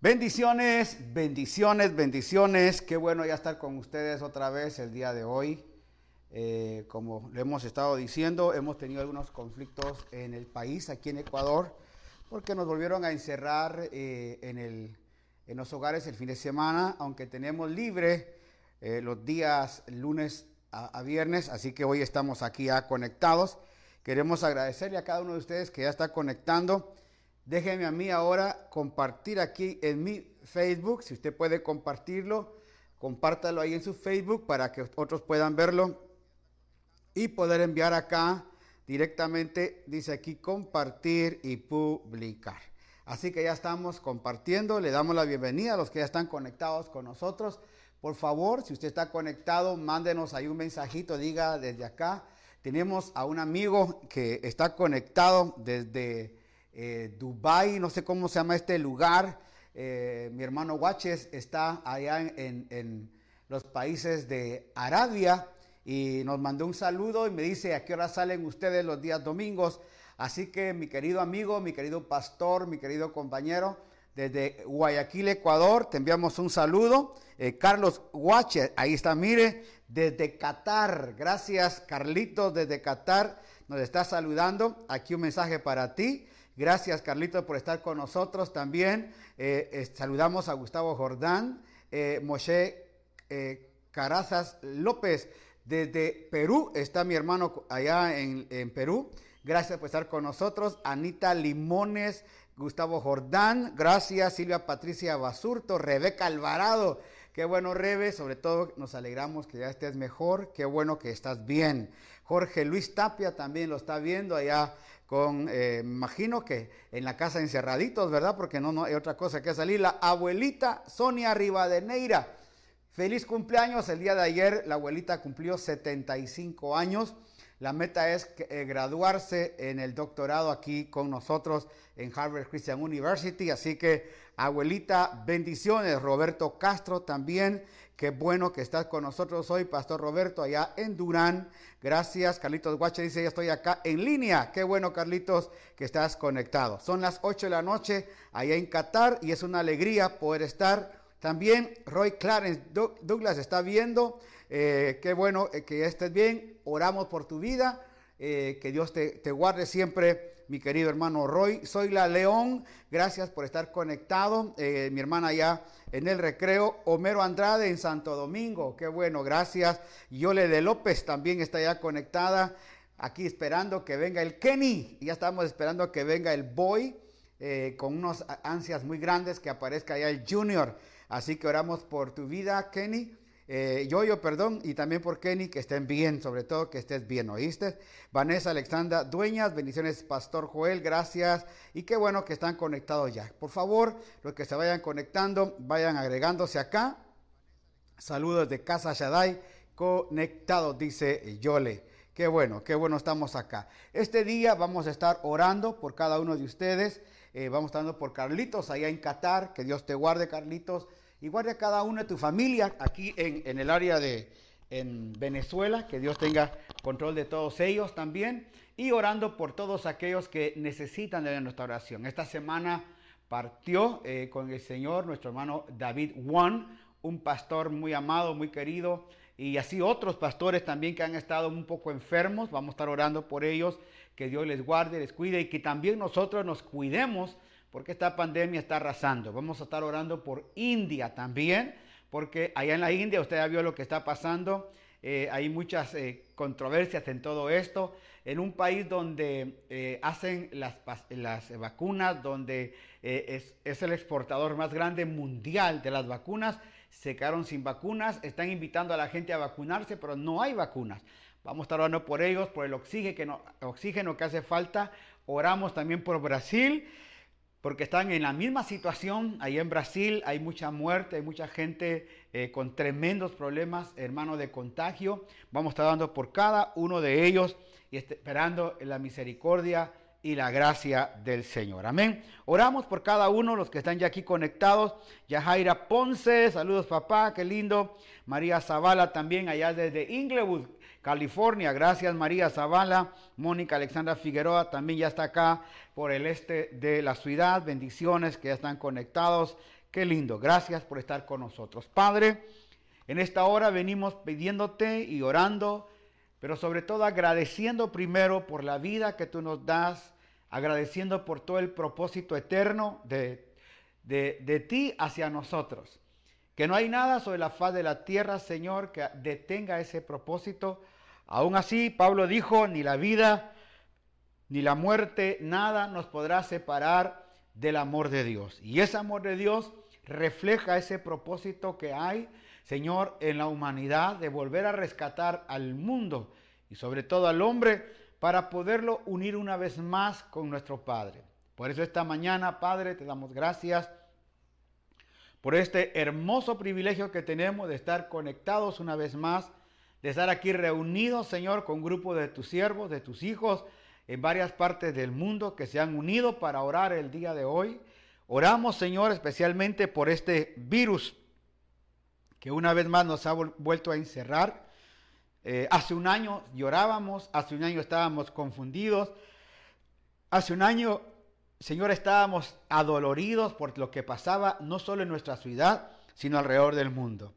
Bendiciones, bendiciones, bendiciones. Qué bueno ya estar con ustedes otra vez el día de hoy. Eh, como le hemos estado diciendo, hemos tenido algunos conflictos en el país, aquí en Ecuador, porque nos volvieron a encerrar eh, en, el, en los hogares el fin de semana, aunque tenemos libre eh, los días lunes a, viernes, así que hoy estamos aquí ya conectados. Queremos agradecerle a cada uno de ustedes que ya está conectando. Déjenme a mí ahora compartir aquí en mi Facebook, si usted puede compartirlo, compártalo ahí en su Facebook para que otros puedan verlo y poder enviar acá directamente, dice aquí compartir y publicar. Así que ya estamos compartiendo, le damos la bienvenida a los que ya están conectados con nosotros. Por favor, si usted está conectado, mándenos ahí un mensajito, diga desde acá. Tenemos a un amigo que está conectado desde eh, Dubai, no sé cómo se llama este lugar. Eh, mi hermano Guaches está allá en, los países de Arabia y nos mandó un saludo y me dice a qué hora salen ustedes los días domingos. Así que mi querido amigo, mi querido pastor, mi querido compañero, desde Guayaquil, Ecuador, te enviamos un saludo. Eh, Carlos Guaches, ahí está, mire, desde Qatar. Gracias, Carlitos, desde Qatar, nos está saludando. Aquí un mensaje para ti. Gracias, Carlito, por estar con nosotros también. Eh, eh, saludamos a Gustavo Jordán, eh, Moshe Carazas López. Desde Perú está mi hermano allá en, en Perú. Gracias por estar con nosotros. Anita Limones, Gustavo Jordán, gracias. Silvia Patricia Basurto, Rebeca Alvarado. Qué bueno, Rebe. Sobre todo nos alegramos que ya estés mejor. Qué bueno que estás bien. Jorge Luis Tapia también lo está viendo allá con, eh, imagino que en la casa encerraditos, ¿verdad? Porque no, no hay otra cosa que salir. La abuelita Sonia Rivadeneira. Feliz cumpleaños. El día de ayer la abuelita cumplió 75 años. La meta es eh, graduarse en el doctorado aquí con nosotros en Harvard Christian University. Así que, abuelita, bendiciones. Roberto Castro también. Qué bueno que estás con nosotros hoy, Pastor Roberto, allá en Durán. Gracias. Carlitos Guache dice, ya estoy acá en línea. Qué bueno, Carlitos, que estás conectado. Son las 8 de la noche allá en Qatar y es una alegría poder estar. También Roy Clarence Douglas está viendo. Eh, qué bueno eh, que estés bien. Oramos por tu vida. Eh, que Dios te, te guarde siempre mi querido hermano Roy. Soy la León, gracias por estar conectado. Eh, mi hermana ya en el recreo. Homero Andrade en Santo Domingo, qué bueno, gracias. Yole de López también está ya conectada. Aquí esperando que venga el Kenny. Ya estamos esperando que venga el Boy. Eh, con unos ansias muy grandes que aparezca ya el Junior. Así que oramos por tu vida, Kenny. Eh, yo, yo, perdón, y también por Kenny, que estén bien, sobre todo que estés bien, ¿oíste? Vanessa Alexandra Dueñas, bendiciones, Pastor Joel, gracias, y qué bueno que están conectados ya. Por favor, los que se vayan conectando, vayan agregándose acá. Saludos de Casa Shaddai, conectados, dice Yole. Qué bueno, qué bueno estamos acá. Este día vamos a estar orando por cada uno de ustedes. Eh, vamos orando por Carlitos allá en Qatar. Que Dios te guarde, Carlitos y guarde a cada uno de tu familia aquí en, el área de en Venezuela, que Dios tenga control de todos ellos también, y orando por todos aquellos que necesitan de nuestra oración. Esta semana partió eh, con el Señor nuestro hermano David Juan, un pastor muy amado, muy querido, y así otros pastores también que han estado un poco enfermos. Vamos a estar orando por ellos, que Dios les guarde, les cuide y que también nosotros nos cuidemos porque esta pandemia está arrasando. Vamos a estar orando por India también, porque allá en la India usted ya vio lo que está pasando. Eh, hay muchas eh, controversias en todo esto. En un país donde eh, hacen las, vacunas, donde es, el exportador más grande mundial de las vacunas, se quedaron sin vacunas, están invitando a la gente a vacunarse, pero no hay vacunas. Vamos a estar orando por ellos, por el oxígeno, oxígeno que hace falta. Oramos también por Brasil porque están en la misma situación. Ahí en Brasil hay mucha muerte, hay mucha gente eh, con tremendos problemas, hermanos, de contagio. Vamos a estar dando por cada uno de ellos y esperando la misericordia y la gracia del Señor. Amén. Oramos por cada uno, los que están ya aquí conectados. Yajaira Ponce, saludos papá, qué lindo. María Zavala también allá desde Inglewood, California. Gracias María Zavala, Mónica Alexandra Figueroa también ya está acá por el este de la ciudad. Bendiciones que ya están conectados. Qué lindo. Gracias por estar con nosotros. Padre, en esta hora venimos pidiéndote y orando, pero sobre todo agradeciendo primero por la vida que tú nos das, agradeciendo por todo el propósito eterno de, de, de ti hacia nosotros. Que no hay nada sobre la faz de la tierra, Señor, que detenga ese propósito. Aún así, Pablo dijo, ni la vida, ni la muerte, nada nos podrá separar del amor de Dios. Y ese amor de Dios refleja ese propósito que hay, Señor, en la humanidad de volver a rescatar al mundo y sobre todo al hombre para poderlo unir una vez más con nuestro Padre. Por eso esta mañana, Padre, te damos gracias por este hermoso privilegio que tenemos de estar conectados una vez más, de estar aquí reunidos, Señor, con un grupo de tus siervos, de tus hijos, en varias partes del mundo que se han unido para orar el día de hoy. Oramos, Señor, especialmente por este virus que una vez más nos ha vuelto a encerrar. Eh, hace un año llorábamos, hace un año estábamos confundidos, hace un año Señor, estábamos adoloridos por lo que pasaba no solo en nuestra ciudad, sino alrededor del mundo.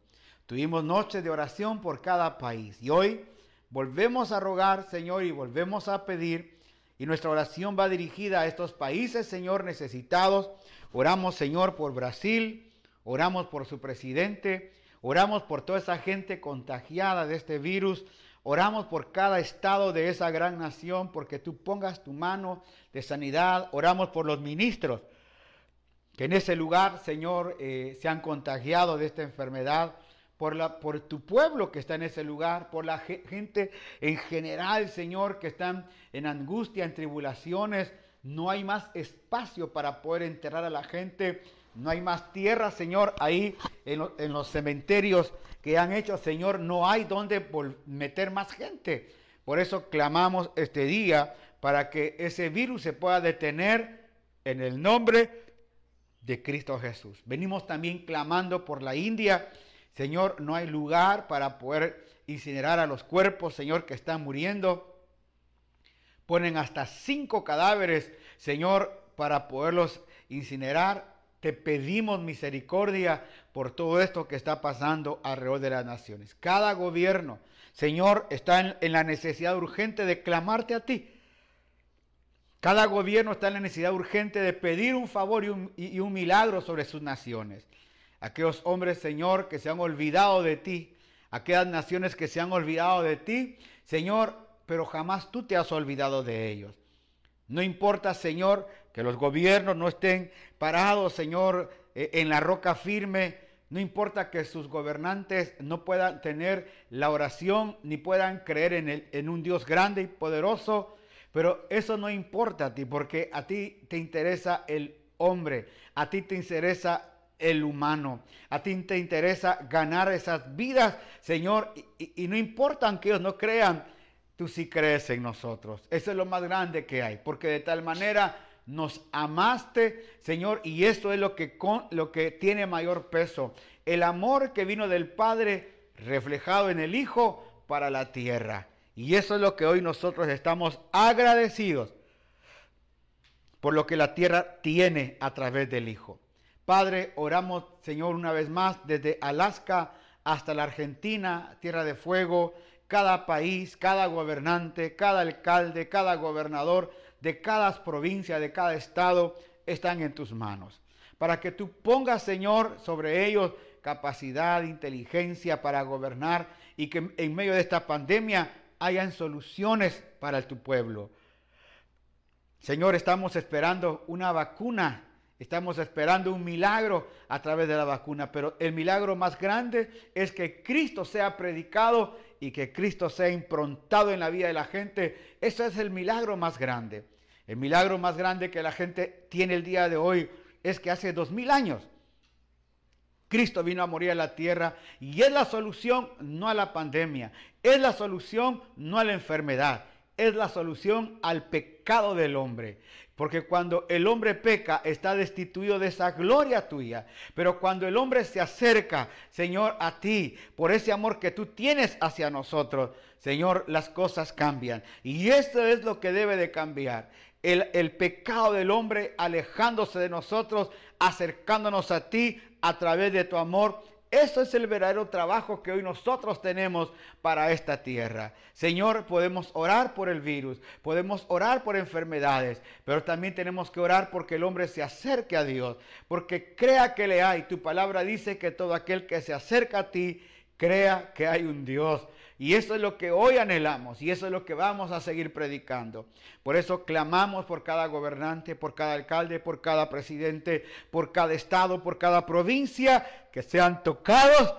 Tuvimos noches de oración por cada país y hoy volvemos a rogar, Señor, y volvemos a pedir, y nuestra oración va dirigida a estos países, Señor, necesitados. Oramos, Señor, por Brasil, oramos por su presidente, oramos por toda esa gente contagiada de este virus, Oramos por cada estado de esa gran nación, porque tú pongas tu mano de sanidad. Oramos por los ministros que en ese lugar, Señor, eh, se han contagiado de esta enfermedad. Por, la, por tu pueblo que está en ese lugar, por la gente en general, Señor, que están en angustia, en tribulaciones. No hay más espacio para poder enterrar a la gente. No hay más tierra, Señor, ahí en, en los cementerios que han hecho, Señor, no hay donde meter más gente. Por eso clamamos este día para que ese virus se pueda detener en el nombre de Cristo Jesús. Venimos también clamando por la India. Señor, no hay lugar para poder incinerar a los cuerpos, Señor, que están muriendo. Ponen hasta cinco cadáveres, Señor, para poderlos incinerar. Te pedimos misericordia por todo esto que está pasando alrededor de las naciones. Cada gobierno, Señor, está en, la necesidad urgente de clamarte a ti. Cada gobierno está en la necesidad urgente de pedir un favor y un, milagro sobre sus naciones. Aquellos hombres, Señor, que se han olvidado de ti, aquellas naciones que se han olvidado de ti, Señor, pero jamás tú te has olvidado de ellos. No importa, Señor, que los gobiernos no estén parados, Señor, eh, en la roca firme. No importa que sus gobernantes no puedan tener la oración ni puedan creer en, el, en un Dios grande y poderoso, pero eso no importa a ti, porque a ti te interesa el hombre, a ti te interesa el humano. A ti te interesa ganar esas vidas, Señor, y, no importa que ellos no crean, tú sí crees en nosotros. Eso es lo más grande que hay, porque de tal manera nos amaste, Señor, y esto es lo que, con, lo que tiene mayor peso. El amor que vino del Padre reflejado en el Hijo para la tierra. Y eso es lo que hoy nosotros estamos agradecidos por lo que la tierra tiene a través del Hijo. Padre, oramos, Señor, una vez más, desde Alaska hasta la Argentina, tierra de fuego, cada país, cada gobernante, cada alcalde, cada gobernador, de cada provincia, de cada estado, están en tus manos. Para que tú pongas, Señor, sobre ellos capacidad, inteligencia para gobernar y que en medio de esta pandemia hayan soluciones para tu pueblo. Señor, estamos esperando una vacuna, estamos esperando un milagro a través de la vacuna, pero el milagro más grande es que Cristo sea predicado y que Cristo sea improntado en la vida de la gente. Ese es el milagro más grande. El milagro más grande que la gente tiene el día de hoy es que hace dos mil años Cristo vino a morir a la tierra y es la solución no a la pandemia, es la solución no a la enfermedad, es la solución al pecado del hombre. Porque cuando el hombre peca, está destituido de esa gloria tuya. Pero cuando el hombre se acerca, Señor, a ti, por ese amor que tú tienes hacia nosotros, Señor, las cosas cambian. Y esto es lo que debe de cambiar. El, el, pecado del hombre alejándose de nosotros, acercándonos a ti a través de tu amor eso es el verdadero trabajo que hoy nosotros tenemos para esta tierra. Señor, podemos orar por el virus, podemos orar por enfermedades, pero también tenemos que orar porque el hombre se acerque a Dios, porque crea que le hay. Tu palabra dice que todo aquel que se acerca a ti, crea que hay un Dios. Y eso es lo que hoy anhelamos y eso es lo que vamos a seguir predicando. Por eso clamamos por cada gobernante, por cada alcalde, por cada presidente, por cada estado, por cada provincia, que sean tocados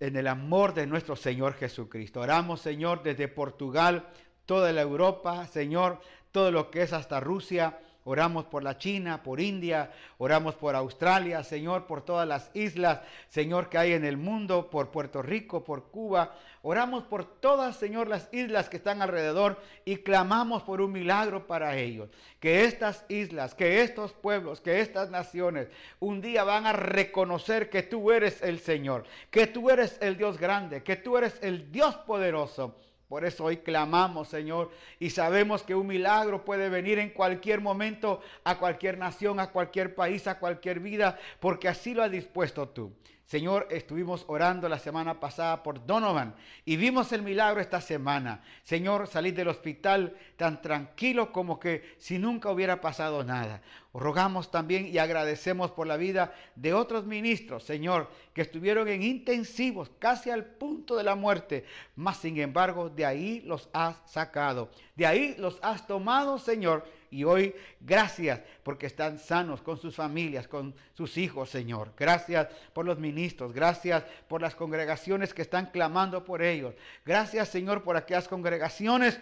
en el amor de nuestro Señor Jesucristo. Oramos, Señor, desde Portugal, toda la Europa, Señor, todo lo que es hasta Rusia, Oramos por la China, por India, oramos por Australia, Señor, por todas las islas, Señor, que hay en el mundo, por Puerto Rico, por Cuba. Oramos por todas, Señor, las islas que están alrededor y clamamos por un milagro para ellos. Que estas islas, que estos pueblos, que estas naciones un día van a reconocer que tú eres el Señor, que tú eres el Dios grande, que tú eres el Dios poderoso por eso hoy clamamos, Señor, y sabemos que un milagro puede venir en cualquier momento a cualquier nación, a cualquier país, a cualquier vida, porque así lo has dispuesto tú. Señor, estuvimos orando la semana pasada por Donovan y vimos el milagro esta semana. Señor, salí del hospital tan tranquilo como que si nunca hubiera pasado nada. Rogamos también y agradecemos por la vida de otros ministros, Señor, que estuvieron en intensivos, casi al punto de la muerte, mas sin embargo de ahí los has sacado, de ahí los has tomado, Señor, y hoy gracias porque están sanos con sus familias, con sus hijos, Señor. Gracias por los ministros, gracias por las congregaciones que están clamando por ellos. Gracias, Señor, por aquellas congregaciones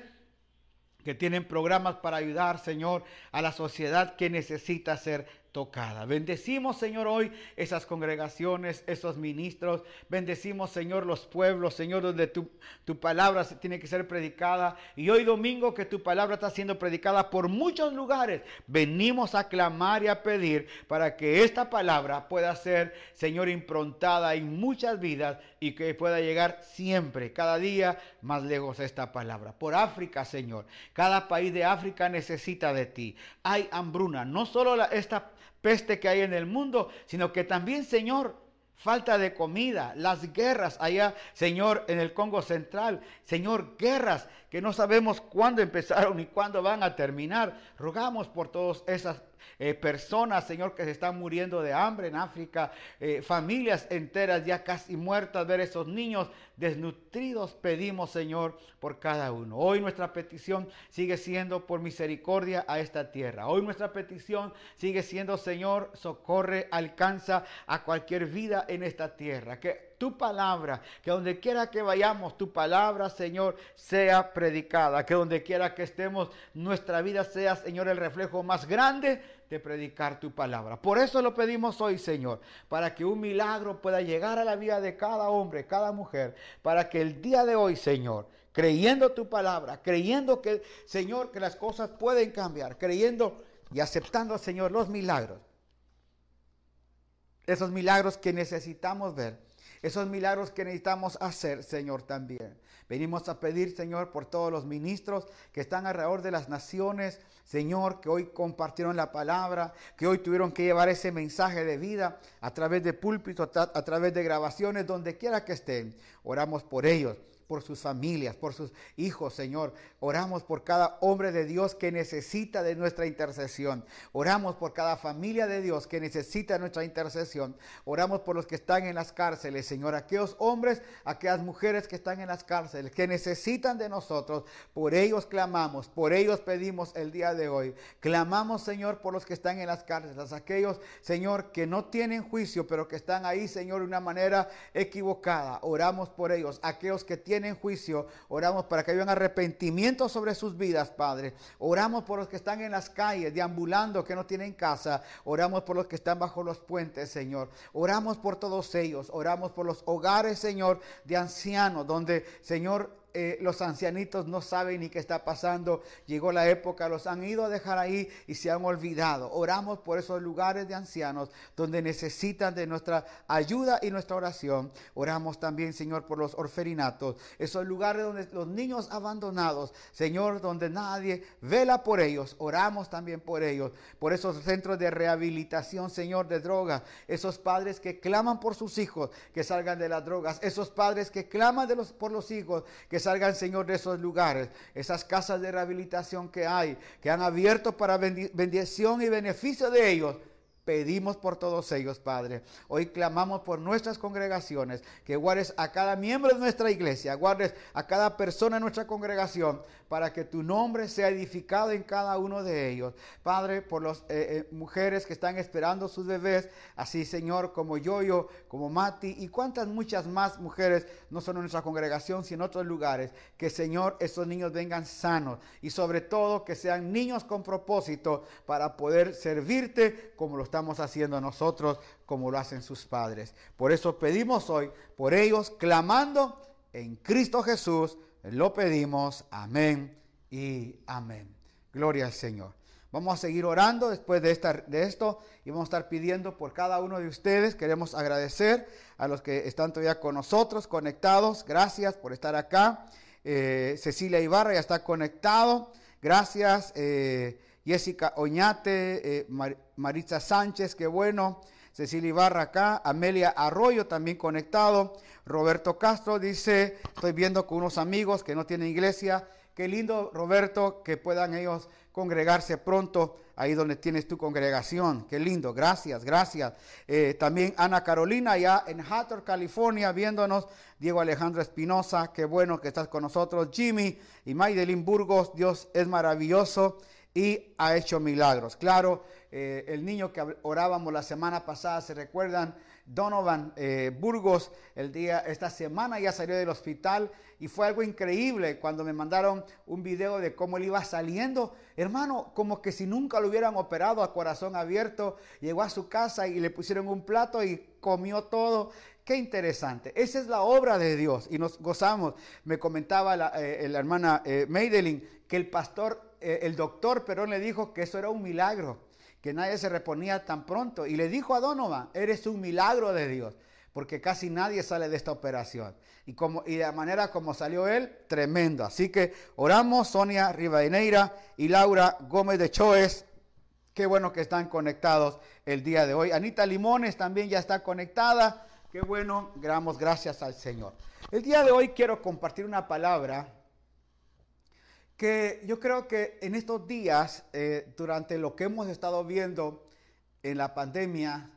que tienen programas para ayudar, Señor, a la sociedad que necesita ser tocada. Bendecimos, Señor, hoy esas congregaciones, esos ministros. Bendecimos, Señor, los pueblos, Señor, donde tu, tu palabra tiene que ser predicada. Y hoy domingo que tu palabra está siendo predicada por muchos lugares, venimos a clamar y a pedir para que esta palabra pueda ser, Señor, improntada en muchas vidas y que pueda llegar siempre, cada día más lejos esta palabra. Por África, Señor. Cada país de África necesita de ti. Hay hambruna, no solo la, esta peste que hay en el mundo, sino que también, Señor, falta de comida, las guerras allá, Señor, en el Congo Central, Señor, guerras que no sabemos cuándo empezaron ni cuándo van a terminar. Rogamos por todas esas eh, personas, Señor, que se están muriendo de hambre en África, eh, familias enteras ya casi muertas, ver esos niños desnutridos, pedimos, Señor, por cada uno. Hoy nuestra petición sigue siendo por misericordia a esta tierra. Hoy nuestra petición sigue siendo, Señor, socorre, alcanza a cualquier vida en esta tierra. Que tu palabra, que donde quiera que vayamos, tu palabra, Señor, sea predicada. Que donde quiera que estemos, nuestra vida sea, Señor, el reflejo más grande de predicar tu palabra. Por eso lo pedimos hoy, Señor, para que un milagro pueda llegar a la vida de cada hombre, cada mujer, para que el día de hoy, Señor, creyendo tu palabra, creyendo que, Señor, que las cosas pueden cambiar, creyendo y aceptando, Señor, los milagros. Esos milagros que necesitamos ver, esos milagros que necesitamos hacer, Señor, también. Venimos a pedir, Señor, por todos los ministros que están alrededor de las naciones, Señor, que hoy compartieron la palabra, que hoy tuvieron que llevar ese mensaje de vida a través de púlpitos, a través de grabaciones, donde quiera que estén. Oramos por ellos por sus familias, por sus hijos, Señor. Oramos por cada hombre de Dios que necesita de nuestra intercesión. Oramos por cada familia de Dios que necesita nuestra intercesión. Oramos por los que están en las cárceles, Señor. Aquellos hombres, aquellas mujeres que están en las cárceles, que necesitan de nosotros. Por ellos clamamos, por ellos pedimos el día de hoy. Clamamos, Señor, por los que están en las cárceles. Aquellos, Señor, que no tienen juicio, pero que están ahí, Señor, de una manera equivocada. Oramos por ellos. Aquellos que tienen en juicio, oramos para que haya un arrepentimiento sobre sus vidas, Padre. Oramos por los que están en las calles, deambulando, que no tienen casa. Oramos por los que están bajo los puentes, Señor. Oramos por todos ellos. Oramos por los hogares, Señor, de ancianos, donde, Señor, eh, los ancianitos no saben ni qué está pasando. Llegó la época, los han ido a dejar ahí y se han olvidado. Oramos por esos lugares de ancianos donde necesitan de nuestra ayuda y nuestra oración. Oramos también, Señor, por los orferinatos, esos lugares donde los niños abandonados, Señor, donde nadie vela por ellos. Oramos también por ellos, por esos centros de rehabilitación, Señor, de drogas, esos padres que claman por sus hijos que salgan de las drogas, esos padres que claman de los, por los hijos que salgan, Señor, de esos lugares, esas casas de rehabilitación que hay, que han abierto para bendición y beneficio de ellos. Pedimos por todos ellos, Padre. Hoy clamamos por nuestras congregaciones, que guardes a cada miembro de nuestra iglesia, guardes a cada persona en nuestra congregación, para que tu nombre sea edificado en cada uno de ellos. Padre, por las eh, eh, mujeres que están esperando sus bebés, así Señor, como yo, yo, como Mati y cuántas muchas más mujeres, no solo en nuestra congregación, sino en otros lugares, que Señor, esos niños vengan sanos y sobre todo que sean niños con propósito para poder servirte como lo estamos haciendo nosotros, como lo hacen sus padres. Por eso pedimos hoy por ellos, clamando en Cristo Jesús lo pedimos, amén y amén. Gloria al Señor. Vamos a seguir orando después de, esta, de esto y vamos a estar pidiendo por cada uno de ustedes. Queremos agradecer a los que están todavía con nosotros, conectados. Gracias por estar acá. Eh, Cecilia Ibarra ya está conectado. Gracias. Eh, Jessica Oñate, eh, Maritza Sánchez, qué bueno. Cecilia Ibarra acá, Amelia Arroyo también conectado, Roberto Castro dice, estoy viendo con unos amigos que no tienen iglesia, qué lindo Roberto que puedan ellos congregarse pronto ahí donde tienes tu congregación, qué lindo, gracias, gracias. Eh, también Ana Carolina allá en Hatter, California, viéndonos, Diego Alejandro Espinosa, qué bueno que estás con nosotros, Jimmy y Maydelin Burgos, Dios es maravilloso y ha hecho milagros. Claro, eh, el niño que orábamos la semana pasada, ¿se recuerdan? Donovan eh, Burgos, el día, esta semana ya salió del hospital y fue algo increíble cuando me mandaron un video de cómo él iba saliendo. Hermano, como que si nunca lo hubieran operado a corazón abierto, llegó a su casa y le pusieron un plato y comió todo. Qué interesante. Esa es la obra de Dios y nos gozamos. Me comentaba la, eh, hermana eh, que el pastor, el doctor Perón le dijo que eso era un milagro que nadie se reponía tan pronto. Y le dijo a Donovan, eres un milagro de Dios, porque casi nadie sale de esta operación. Y, como, y de la manera como salió él, tremendo. Así que oramos, Sonia Rivadeneira y Laura Gómez de Choes. Qué bueno que están conectados el día de hoy. Anita Limones también ya está conectada. Qué bueno, damos gracias al Señor. El día de hoy quiero compartir una palabra que yo creo que en estos días, eh, durante lo que hemos estado viendo en la pandemia,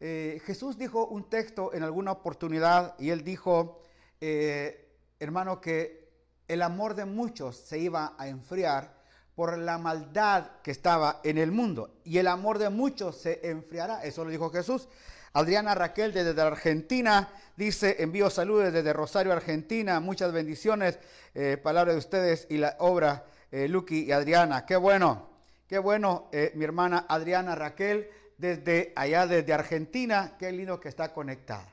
eh, Jesús dijo un texto en alguna oportunidad y él dijo, eh, hermano, que el amor de muchos se iba a enfriar por la maldad que estaba en el mundo y el amor de muchos se enfriará. Eso lo dijo Jesús. Adriana Raquel desde Argentina dice, envío saludos desde Rosario, Argentina, muchas bendiciones, eh, palabra de ustedes y la obra, eh, Lucky y Adriana. Qué bueno, qué bueno, eh, mi hermana Adriana Raquel, desde allá, desde Argentina, qué lindo que está conectada.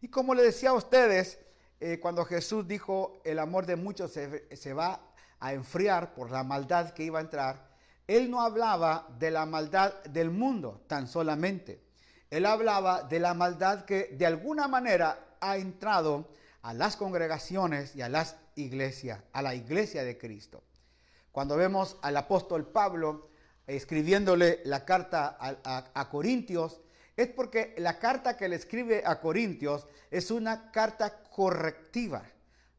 Y como le decía a ustedes, eh, cuando Jesús dijo, el amor de muchos se, se va a enfriar por la maldad que iba a entrar, él no hablaba de la maldad del mundo tan solamente él hablaba de la maldad que de alguna manera ha entrado a las congregaciones y a las iglesias, a la iglesia de Cristo. Cuando vemos al apóstol Pablo escribiéndole la carta a, Corintios, es porque la carta que le escribe a Corintios es una carta correctiva.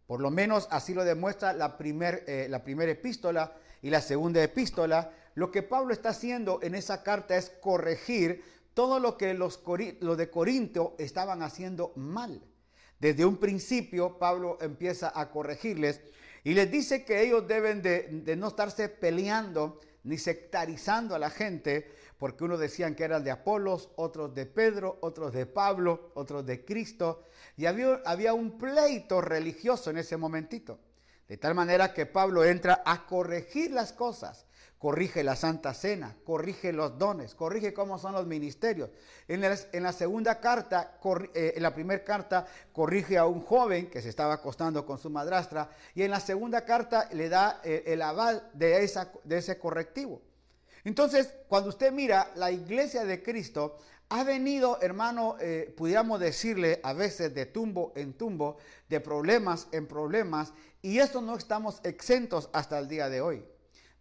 Por lo menos así lo demuestra la eh, primera epístola y la segunda epístola. Lo que Pablo está haciendo en esa carta es corregir todo lo que los, de Corinto estaban haciendo mal. Desde un principio Pablo empieza a corregirles y les dice que ellos deben de, no estarse peleando ni sectarizando a la gente, porque unos decían que eran de Apolos, otros de Pedro, otros de Pablo, otros de Cristo, y había, había un pleito religioso en ese momentito. De tal manera que Pablo entra a corregir las cosas corrige la Santa Cena, corrige los dones, corrige cómo son los ministerios. En, la segunda carta, eh, en la primera carta, corrige a un joven que se estaba acostando con su madrastra y en la segunda carta le da eh, el aval de, esa, de ese correctivo. Entonces, cuando usted mira la iglesia de Cristo, ha venido, hermano, eh, pudiéramos decirle a veces de tumbo en tumbo, de problemas en problemas, y eso no estamos exentos hasta el día de hoy.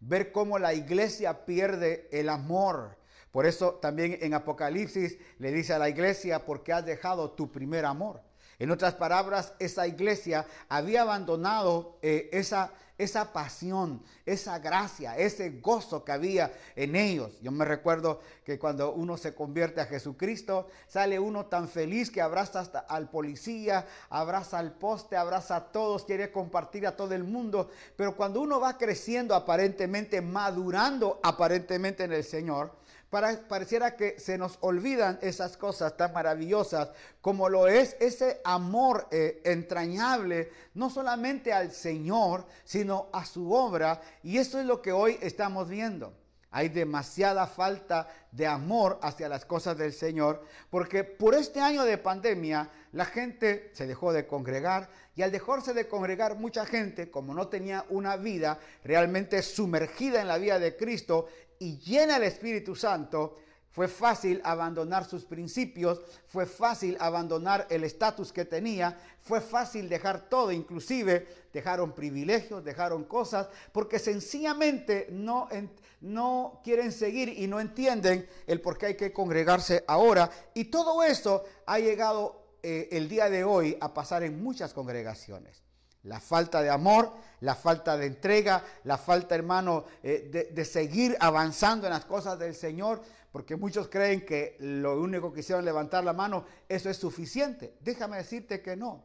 Ver cómo la iglesia pierde el amor. Por eso también en Apocalipsis le dice a la iglesia, porque has dejado tu primer amor. En otras palabras, esa iglesia había abandonado eh, esa, esa pasión, esa gracia, ese gozo que había en ellos. Yo me recuerdo que cuando uno se convierte a Jesucristo, sale uno tan feliz que abraza hasta al policía, abraza al poste, abraza a todos, quiere compartir a todo el mundo. Pero cuando uno va creciendo aparentemente, madurando aparentemente en el Señor, pareciera que se nos olvidan esas cosas tan maravillosas como lo es ese amor eh, entrañable, no solamente al Señor, sino a su obra. Y eso es lo que hoy estamos viendo. Hay demasiada falta de amor hacia las cosas del Señor, porque por este año de pandemia la gente se dejó de congregar y al dejarse de congregar mucha gente, como no tenía una vida realmente sumergida en la vida de Cristo y llena el Espíritu Santo, fue fácil abandonar sus principios, fue fácil abandonar el estatus que tenía, fue fácil dejar todo, inclusive dejaron privilegios, dejaron cosas, porque sencillamente no, no quieren seguir y no entienden el por qué hay que congregarse ahora. Y todo esto ha llegado eh, el día de hoy a pasar en muchas congregaciones. La falta de amor, la falta de entrega, la falta, hermano, eh, de, seguir avanzando en las cosas del Señor, porque muchos creen que lo único que hicieron levantar la mano, eso es suficiente. Déjame decirte que no.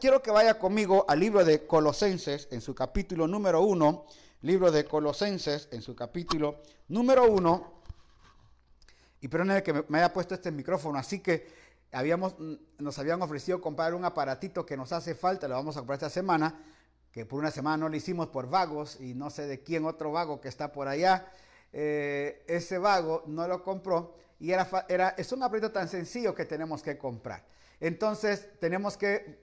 quiero que vaya conmigo al libro de Colosenses, en su capítulo número uno, libro de Colosenses, en su capítulo número uno. Y perdónenme que me haya puesto este micrófono, así que habíamos, nos habían ofrecido comprar un aparatito que nos hace falta, lo vamos a comprar esta semana, que por una semana no lo hicimos por vagos y no sé de quién otro vago que está por allá. Eh, ese vago no lo compró y era, era, es un aparato tan sencillo que tenemos que comprar. Entonces tenemos que,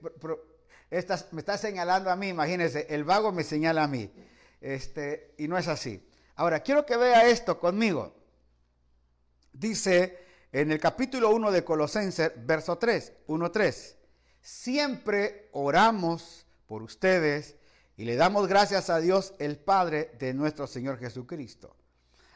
me está señalando a mí, imagínense, el vago me señala a mí. Este, y no es así. Ahora, quiero que vea esto conmigo. Dice en el capítulo 1 de Colosenses, verso 3, 1-3, siempre oramos por ustedes y le damos gracias a Dios el Padre de nuestro Señor Jesucristo.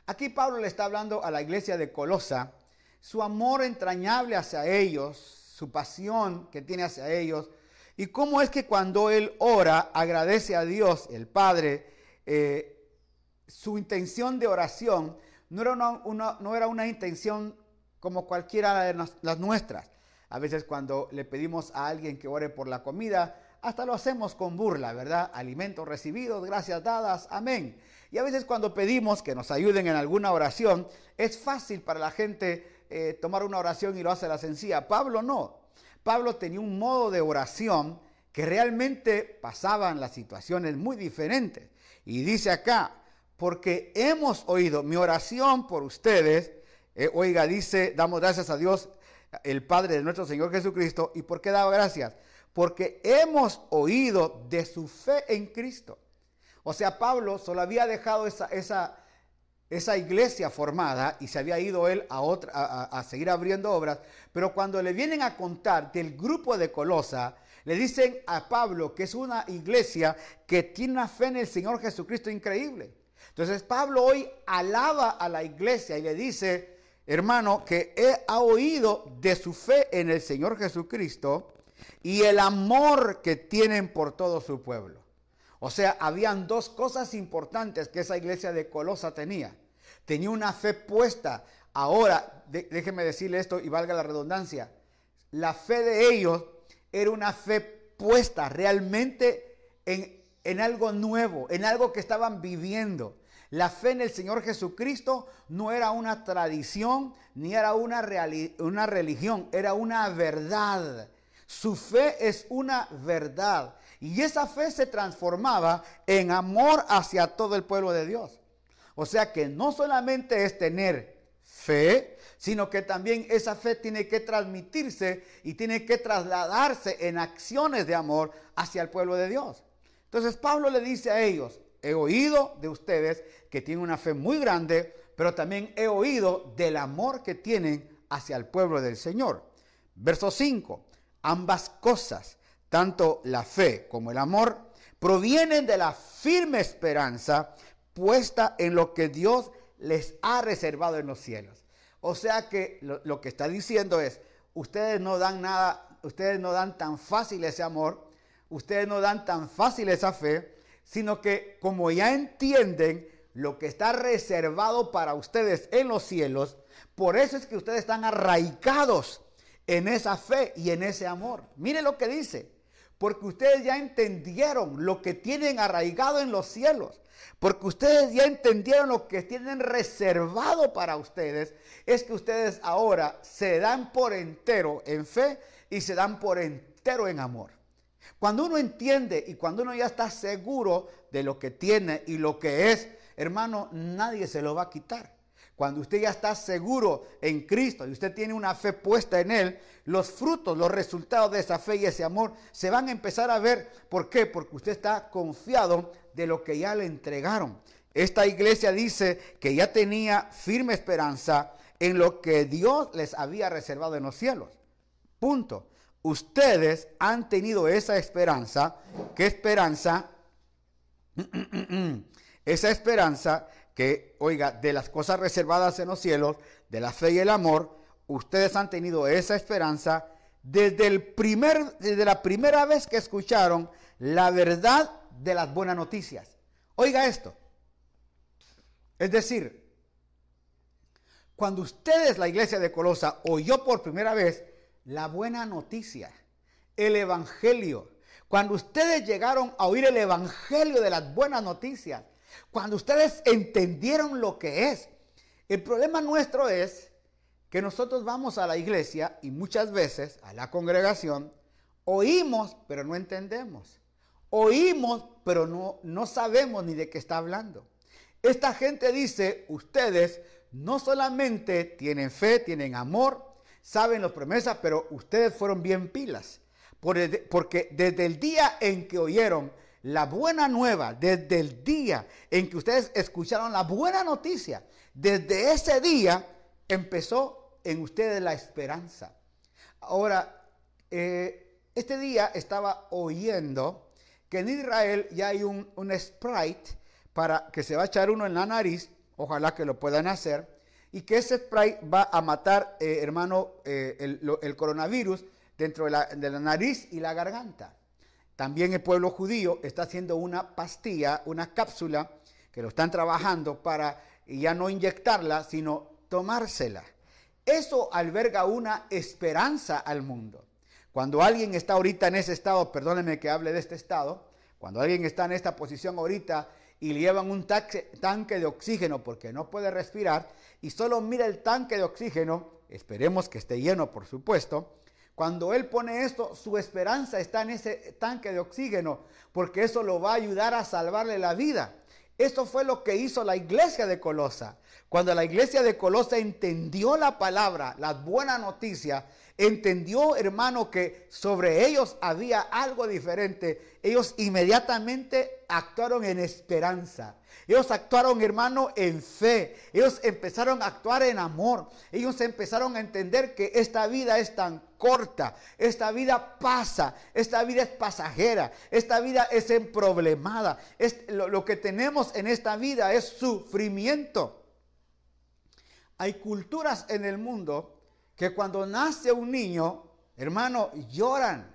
Aquí Pablo le está hablando a la iglesia de Colosa, su amor entrañable hacia ellos, su pasión que tiene hacia ellos, y cómo es que cuando él ora agradece a Dios el Padre, eh, su intención de oración no era una, no era una intención como cualquiera de las nuestras. A veces cuando le pedimos a alguien que ore por la comida, hasta lo hacemos con burla, ¿verdad? Alimentos recibidos, gracias dadas, amén. Y a veces cuando pedimos que nos ayuden en alguna oración, es fácil para la gente eh, tomar una oración y lo hace a la sencilla. Pablo no. Pablo tenía un modo de oración que realmente pasaban las situaciones muy diferentes. Y dice acá, porque hemos oído mi oración por ustedes, eh, oiga, dice, damos gracias a Dios, el Padre de nuestro Señor Jesucristo. ¿Y por qué daba gracias? Porque hemos oído de su fe en Cristo. O sea, Pablo solo había dejado esa, esa, esa iglesia formada y se había ido él a, otra, a, seguir abriendo obras. Pero cuando le vienen a contar del grupo de Colosa, le dicen a Pablo que es una iglesia que tiene una fe en el Señor Jesucristo increíble. Entonces Pablo hoy alaba a la iglesia y le dice, hermano, que he, ha oído de su fe en el Señor Jesucristo y el amor que tienen por todo su pueblo. O sea, habían dos cosas importantes que esa iglesia de Colosa tenía. Tenía una fe puesta. Ahora, déjeme decirle esto y valga la redundancia. La fe de ellos era una fe puesta realmente en, en algo nuevo, en algo que estaban viviendo. La fe en el Señor Jesucristo no era una tradición ni era una, una religión, era una verdad. Su fe es una verdad. Y esa fe se transformaba en amor hacia todo el pueblo de Dios. O sea que no solamente es tener fe, sino que también esa fe tiene que transmitirse y tiene que trasladarse en acciones de amor hacia el pueblo de Dios. Entonces Pablo le dice a ellos, he oído de ustedes que tienen una fe muy grande, pero también he oído del amor que tienen hacia el pueblo del Señor. Verso 5, ambas cosas, tanto la fe como el amor, provienen de la firme esperanza puesta en lo que Dios les ha reservado en los cielos. O sea que lo, que está diciendo es, ustedes no dan nada, ustedes no dan tan fácil ese amor, ustedes no dan tan fácil esa fe, sino que como ya entienden lo que está reservado para ustedes en los cielos, por eso es que ustedes están arraigados en esa fe y en ese amor. Mire lo que dice, porque ustedes ya entendieron lo que tienen arraigado en los cielos. Porque ustedes ya entendieron lo que tienen reservado para ustedes. Es que ustedes ahora se dan por entero en fe y se dan por entero en amor. Cuando uno entiende y cuando uno ya está seguro de lo que tiene y lo que es, hermano, nadie se lo va a quitar. Cuando usted ya está seguro en Cristo y usted tiene una fe puesta en Él, los frutos, los resultados de esa fe y ese amor se van a empezar a ver. ¿Por qué? Porque usted está confiado de lo que ya le entregaron. Esta iglesia dice que ya tenía firme esperanza en lo que Dios les había reservado en los cielos. Punto. Ustedes han tenido esa esperanza. ¿Qué esperanza? esa esperanza que, oiga, de las cosas reservadas en los cielos, de la fe y el amor, ustedes han tenido esa esperanza desde, el primer, desde la primera vez que escucharon la verdad de las buenas noticias. Oiga esto. Es decir, cuando ustedes, la iglesia de Colosa, oyó por primera vez la buena noticia, el evangelio, cuando ustedes llegaron a oír el evangelio de las buenas noticias, cuando ustedes entendieron lo que es, el problema nuestro es que nosotros vamos a la iglesia y muchas veces a la congregación, oímos pero no entendemos. Oímos pero no, no sabemos ni de qué está hablando. Esta gente dice, ustedes no solamente tienen fe, tienen amor, saben las promesas, pero ustedes fueron bien pilas. Porque desde el día en que oyeron la buena nueva, desde el día en que ustedes escucharon la buena noticia, desde ese día empezó en ustedes la esperanza. Ahora, eh, este día estaba oyendo que en Israel ya hay un, sprite para que se va a echar uno en la nariz, ojalá que lo puedan hacer, y que ese sprite va a matar, eh, hermano, eh, el, coronavirus dentro de la, de la nariz y la garganta. También el pueblo judío está haciendo una pastilla, una cápsula, que lo están trabajando para ya no inyectarla, sino tomársela. Eso alberga una esperanza al mundo. Cuando alguien está ahorita en ese estado, perdónenme que hable de este estado, cuando alguien está en esta posición ahorita y le llevan un tanque de oxígeno porque no puede respirar y solo mira el tanque de oxígeno, esperemos que esté lleno por supuesto, cuando Él pone esto, su esperanza está en ese tanque de oxígeno, porque eso lo va a ayudar a salvarle la vida. Esto fue lo que hizo la iglesia de Colosa. Cuando la iglesia de Colosa entendió la palabra, la buena noticia, entendió, hermano, que sobre ellos había algo diferente, ellos inmediatamente actuaron en esperanza. Ellos actuaron, hermano, en fe. Ellos empezaron a actuar en amor. Ellos empezaron a entender que esta vida es tan corta. Esta vida pasa. Esta vida es pasajera. Esta vida es emproblemada. Lo que tenemos en esta vida es sufrimiento. Hay culturas en el mundo que cuando nace un niño, hermano, lloran.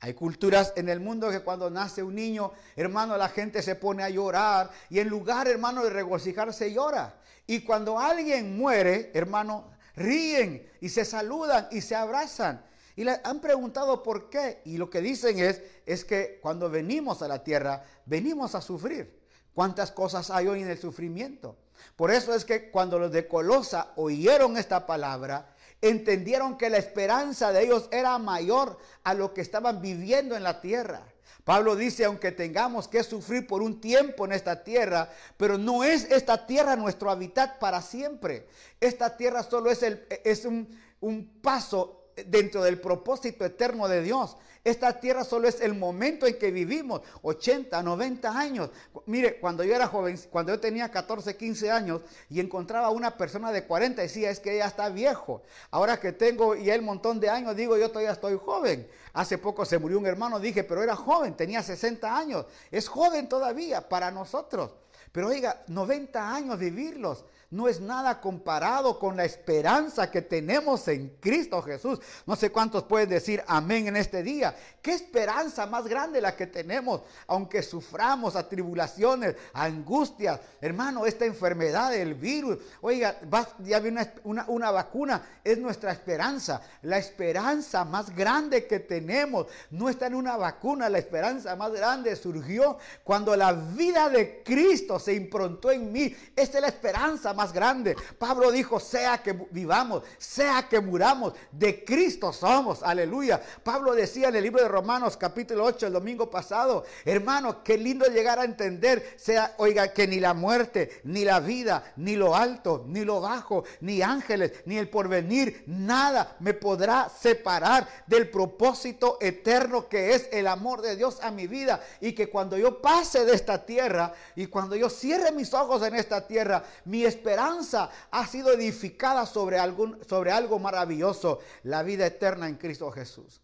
Hay culturas en el mundo que cuando nace un niño, hermano, la gente se pone a llorar y en lugar, hermano, de regocijarse llora. Y cuando alguien muere, hermano, ríen y se saludan y se abrazan. Y le han preguntado por qué. Y lo que dicen es, es que cuando venimos a la tierra, venimos a sufrir. ¿Cuántas cosas hay hoy en el sufrimiento? Por eso es que cuando los de Colosa oyeron esta palabra, entendieron que la esperanza de ellos era mayor a lo que estaban viviendo en la tierra. Pablo dice, aunque tengamos que sufrir por un tiempo en esta tierra, pero no es esta tierra nuestro hábitat para siempre. Esta tierra solo es, el, es un, un paso dentro del propósito eterno de Dios. Esta tierra solo es el momento en que vivimos, 80, 90 años. Mire, cuando yo era joven, cuando yo tenía 14, 15 años y encontraba a una persona de 40, decía, es que ella está viejo. Ahora que tengo ya el montón de años, digo, yo todavía estoy joven. Hace poco se murió un hermano, dije, pero era joven, tenía 60 años. Es joven todavía para nosotros. Pero oiga, 90 años vivirlos no es nada comparado con la esperanza que tenemos en Cristo Jesús. No sé cuántos pueden decir amén en este día. ¿Qué esperanza más grande la que tenemos? Aunque suframos atribulaciones, angustias. Hermano, esta enfermedad, el virus. Oiga, ya viene una, una vacuna. Es nuestra esperanza. La esperanza más grande que tenemos no está en una vacuna. La esperanza más grande surgió cuando la vida de Cristo se improntó en mí. Esta es la esperanza más grande. Pablo dijo, sea que vivamos, sea que muramos, de Cristo somos. Aleluya. Pablo decía en el libro de Romanos capítulo 8 el domingo pasado, hermano, qué lindo llegar a entender, sea, oiga, que ni la muerte, ni la vida, ni lo alto, ni lo bajo, ni ángeles, ni el porvenir, nada me podrá separar del propósito eterno que es el amor de Dios a mi vida. Y que cuando yo pase de esta tierra y cuando yo cierre mis ojos en esta tierra, mi esperanza esperanza ha sido edificada sobre, algún, sobre algo maravilloso, la vida eterna en Cristo Jesús.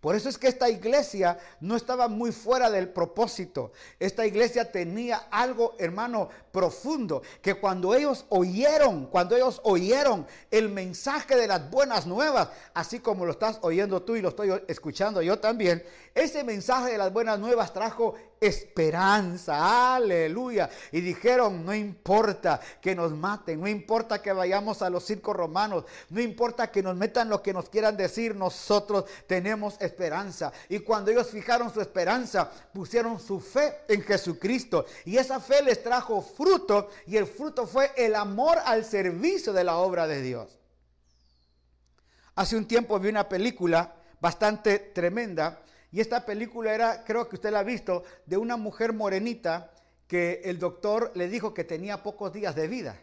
Por eso es que esta iglesia no estaba muy fuera del propósito. Esta iglesia tenía algo, hermano, profundo, que cuando ellos oyeron, cuando ellos oyeron el mensaje de las buenas nuevas, así como lo estás oyendo tú y lo estoy escuchando yo también, ese mensaje de las buenas nuevas trajo esperanza, aleluya. Y dijeron, no importa que nos maten, no importa que vayamos a los circos romanos, no importa que nos metan lo que nos quieran decir, nosotros tenemos esperanza. Y cuando ellos fijaron su esperanza, pusieron su fe en Jesucristo. Y esa fe les trajo fruto y el fruto fue el amor al servicio de la obra de Dios. Hace un tiempo vi una película bastante tremenda y esta película era, creo que usted la ha visto, de una mujer morenita que el doctor le dijo que tenía pocos días de vida.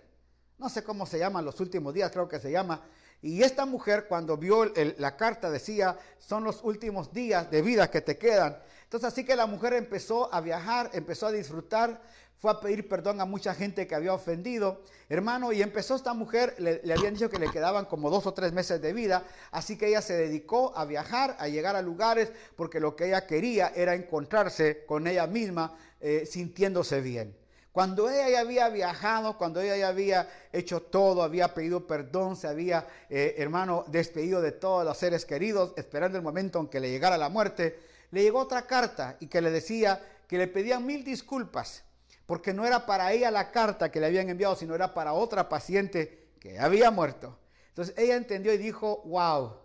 No sé cómo se llama, los últimos días creo que se llama. Y esta mujer cuando vio la carta decía, son los últimos días de vida que te quedan. Entonces así que la mujer empezó a viajar, empezó a disfrutar, fue a pedir perdón a mucha gente que había ofendido, hermano, y empezó esta mujer, le, habían dicho que le quedaban como dos o tres meses de vida, así que ella se dedicó a viajar, a llegar a lugares, porque lo que ella quería era encontrarse con ella misma, eh, sintiéndose bien. Cuando ella ya había viajado, cuando ella ya había hecho todo, había pedido perdón, se había, eh, hermano, despedido de todos los seres queridos, esperando el momento en que le llegara la muerte, le llegó otra carta y que le decía que le pedían mil disculpas porque no era para ella la carta que le habían enviado, sino era para otra paciente que había muerto. Entonces ella entendió y dijo, wow,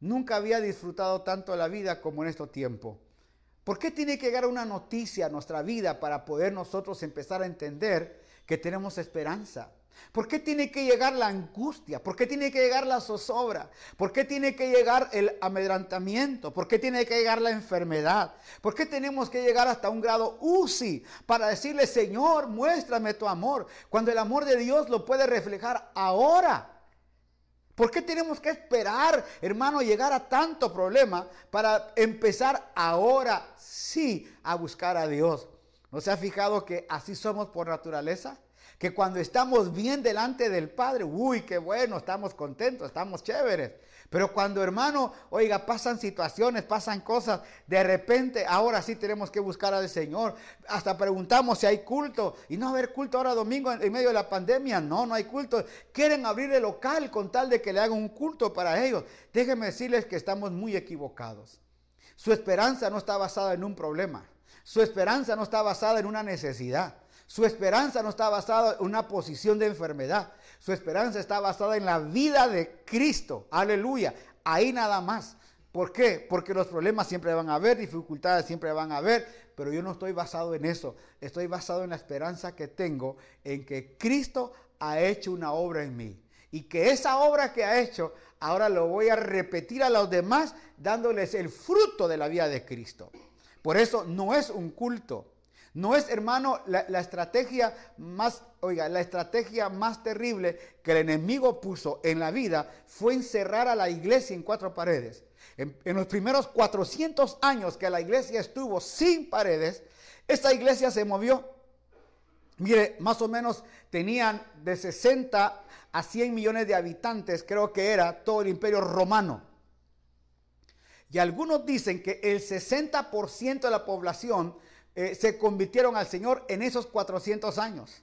nunca había disfrutado tanto la vida como en este tiempo. ¿Por qué tiene que llegar una noticia a nuestra vida para poder nosotros empezar a entender que tenemos esperanza? ¿Por qué tiene que llegar la angustia? ¿Por qué tiene que llegar la zozobra? ¿Por qué tiene que llegar el amedrantamiento? ¿Por qué tiene que llegar la enfermedad? ¿Por qué tenemos que llegar hasta un grado UCI para decirle, Señor, muéstrame tu amor? Cuando el amor de Dios lo puede reflejar ahora. ¿Por qué tenemos que esperar, hermano, llegar a tanto problema para empezar ahora sí a buscar a Dios? ¿No se ha fijado que así somos por naturaleza? Que cuando estamos bien delante del Padre, uy, qué bueno, estamos contentos, estamos chéveres. Pero cuando, hermano, oiga, pasan situaciones, pasan cosas, de repente, ahora sí tenemos que buscar al Señor. Hasta preguntamos si hay culto. Y no haber culto ahora domingo en, medio de la pandemia. No, no hay culto. Quieren abrir el local con tal de que le hagan un culto para ellos. Déjenme decirles que estamos muy equivocados. Su esperanza no está basada en un problema. Su esperanza no está basada en una necesidad. Su esperanza no está basada en una posición de enfermedad. Su esperanza está basada en la vida de Cristo. Aleluya. Ahí nada más. ¿Por qué? Porque los problemas siempre van a haber, dificultades siempre van a haber, pero yo no estoy basado en eso. Estoy basado en la esperanza que tengo en que Cristo ha hecho una obra en mí. Y que esa obra que ha hecho, ahora lo voy a repetir a los demás dándoles el fruto de la vida de Cristo. Por eso no es un culto. No es, hermano, la, estrategia más, oiga, la estrategia más terrible que el enemigo puso en la vida fue encerrar a la iglesia en cuatro paredes. En, los primeros 400 años que la iglesia estuvo sin paredes, esta iglesia se movió. Mire, más o menos tenían de 60 a 100 millones de habitantes, creo que era todo el imperio romano. Y algunos dicen que el 60% de la población eh, se convirtieron al Señor en esos 400 años.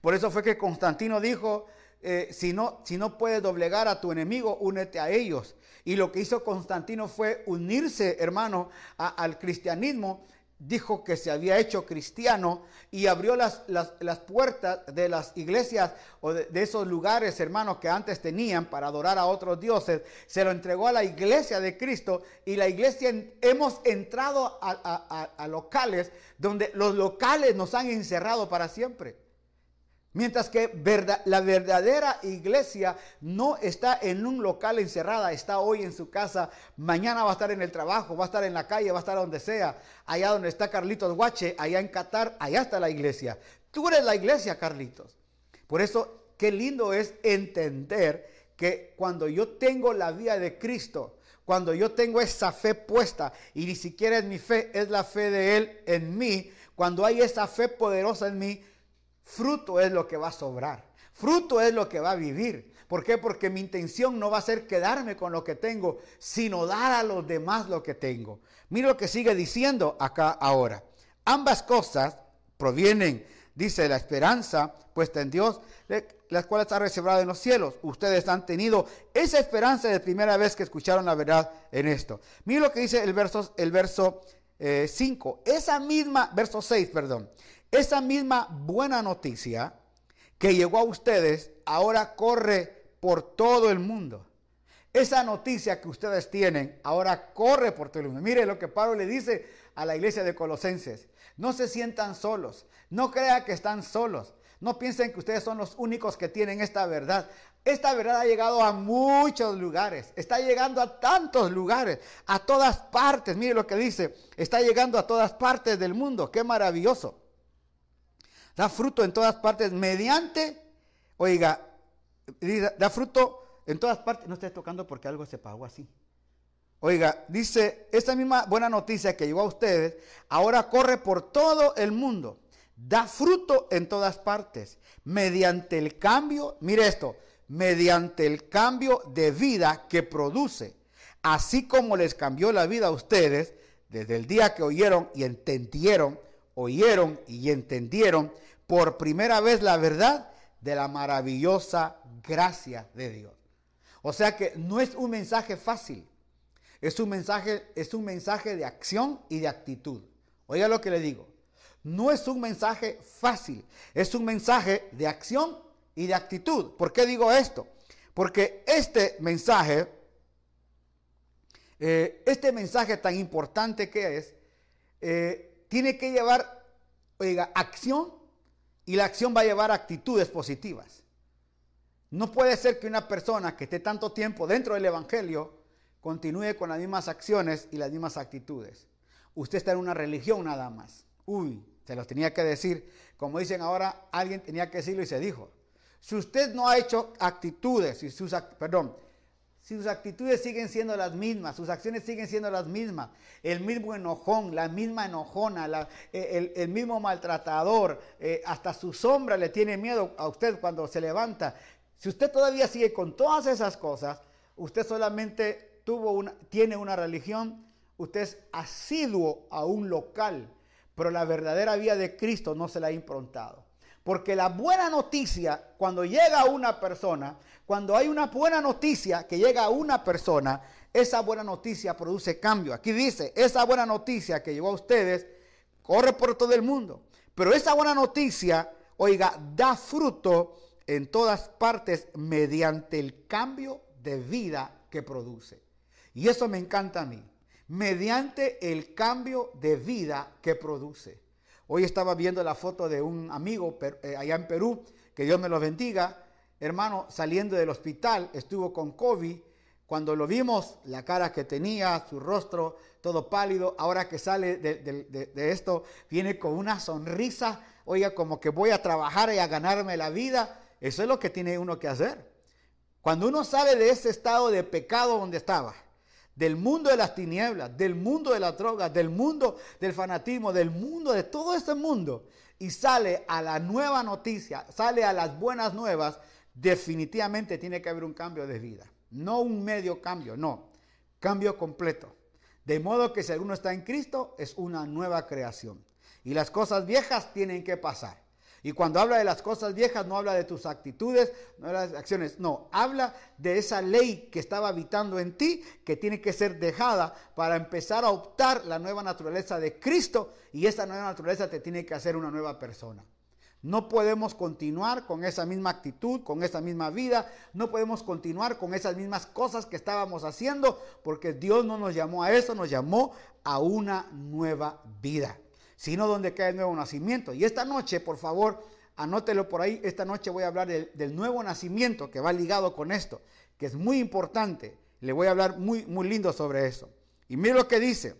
Por eso fue que Constantino dijo, eh, si, no, si no puedes doblegar a tu enemigo, únete a ellos. Y lo que hizo Constantino fue unirse, hermano, al cristianismo dijo que se había hecho cristiano y abrió las, las, puertas de las iglesias o de, esos lugares, hermanos, que antes tenían para adorar a otros dioses, se lo entregó a la iglesia de Cristo y la iglesia hemos entrado a locales donde los locales nos han encerrado para siempre. Mientras que la verdadera iglesia no está en un local encerrada, está hoy en su casa, mañana va a estar en el trabajo, va a estar en la calle, va a estar donde sea, allá donde está Carlitos Guache, allá en Qatar, allá está la iglesia. Tú eres la iglesia, Carlitos. Por eso, qué lindo es entender que cuando yo tengo la vida de Cristo, cuando yo tengo esa fe puesta, y ni siquiera es mi fe, es la fe de Él en mí, cuando hay esa fe poderosa en mí, fruto es lo que va a sobrar. Fruto es lo que va a vivir. ¿Por qué? Porque mi intención no va a ser quedarme con lo que tengo, sino dar a los demás lo que tengo. Mira lo que sigue diciendo acá ahora. Ambas cosas provienen, dice la esperanza puesta en Dios, las cuales está reservada en los cielos. Ustedes han tenido esa esperanza de primera vez que escucharon la verdad en esto. Mira lo que dice el verso, el verso 5. Eh, esa misma, verso 6, perdón. Esa misma buena noticia que llegó a ustedes ahora corre por todo el mundo. Esa noticia que ustedes tienen ahora corre por todo el mundo. Mire lo que Pablo le dice a la iglesia de Colosenses. No se sientan solos. No crean que están solos. No piensen que ustedes son los únicos que tienen esta verdad. Esta verdad ha llegado a muchos lugares. Está llegando a tantos lugares. A todas partes. Mire lo que dice. Está llegando a todas partes del mundo. Qué maravilloso. Da fruto en todas partes mediante, oiga, da fruto en todas partes. No estés tocando porque algo se pagó así. Oiga, dice, esta misma buena noticia que llegó a ustedes, ahora corre por todo el mundo. Da fruto en todas partes. Mediante el cambio, mire esto, mediante el cambio de vida que produce. Así como les cambió la vida a ustedes desde el día que oyeron y entendieron oyeron y entendieron por primera vez la verdad de la maravillosa gracia de Dios. O sea que no es un mensaje fácil, es un mensaje, es un mensaje de acción y de actitud. Oiga lo que le digo, no es un mensaje fácil, es un mensaje de acción y de actitud. ¿Por qué digo esto? Porque este mensaje, eh, este mensaje tan importante que es, eh, tiene que llevar, oiga, acción y la acción va a llevar actitudes positivas. No puede ser que una persona que esté tanto tiempo dentro del Evangelio continúe con las mismas acciones y las mismas actitudes. Usted está en una religión nada más. Uy, se los tenía que decir. Como dicen ahora, alguien tenía que decirlo y se dijo. Si usted no ha hecho actitudes, y sus, perdón, si sus actitudes siguen siendo las mismas, sus acciones siguen siendo las mismas, el mismo enojón, la misma enojona, eh, el, mismo maltratador, eh, hasta su sombra le tiene miedo a usted cuando se levanta. Si usted todavía sigue con todas esas cosas, usted solamente tuvo una, tiene una religión, usted es asiduo a un local, pero la verdadera vida de Cristo no se la ha improntado. Porque la buena noticia, cuando llega a una persona, cuando hay una buena noticia que llega a una persona, esa buena noticia produce cambio. Aquí dice, esa buena noticia que llegó a ustedes corre por todo el mundo. Pero esa buena noticia, oiga, da fruto en todas partes mediante el cambio de vida que produce. Y eso me encanta a mí. Mediante el cambio de vida que produce. Hoy estaba viendo la foto de un amigo eh, allá en Perú, que Dios me lo bendiga. Hermano, saliendo del hospital, estuvo con COVID. cuando lo vimos, la cara que tenía, su rostro todo pálido, ahora que sale de, esto, viene con una sonrisa, oiga, como que voy a trabajar y a ganarme la vida. Eso es lo que tiene uno que hacer. Cuando uno sabe de ese estado de pecado donde estaba, del mundo de las tinieblas, del mundo de la droga, del mundo del fanatismo, del mundo de todo este mundo, y sale a la nueva noticia, sale a las buenas nuevas, definitivamente tiene que haber un cambio de vida. No un medio cambio, no, cambio completo. De modo que si alguno está en Cristo, es una nueva creación. Y las cosas viejas tienen que pasar. Y cuando habla de las cosas viejas, no habla de tus actitudes, no habla de acciones, no, habla de esa ley que estaba habitando en ti, que tiene que ser dejada para empezar a optar la nueva naturaleza de Cristo. Y esa nueva naturaleza te tiene que hacer una nueva persona. No podemos continuar con esa misma actitud, con esa misma vida. No podemos continuar con esas mismas cosas que estábamos haciendo, porque Dios no nos llamó a eso, nos llamó a una nueva vida, sino donde cae el nuevo nacimiento. Y esta noche, por favor, anótelo por ahí. Esta noche voy a hablar del, nuevo nacimiento que va ligado con esto, que es muy importante. Le voy a hablar muy, muy lindo sobre eso. Y mire lo que dice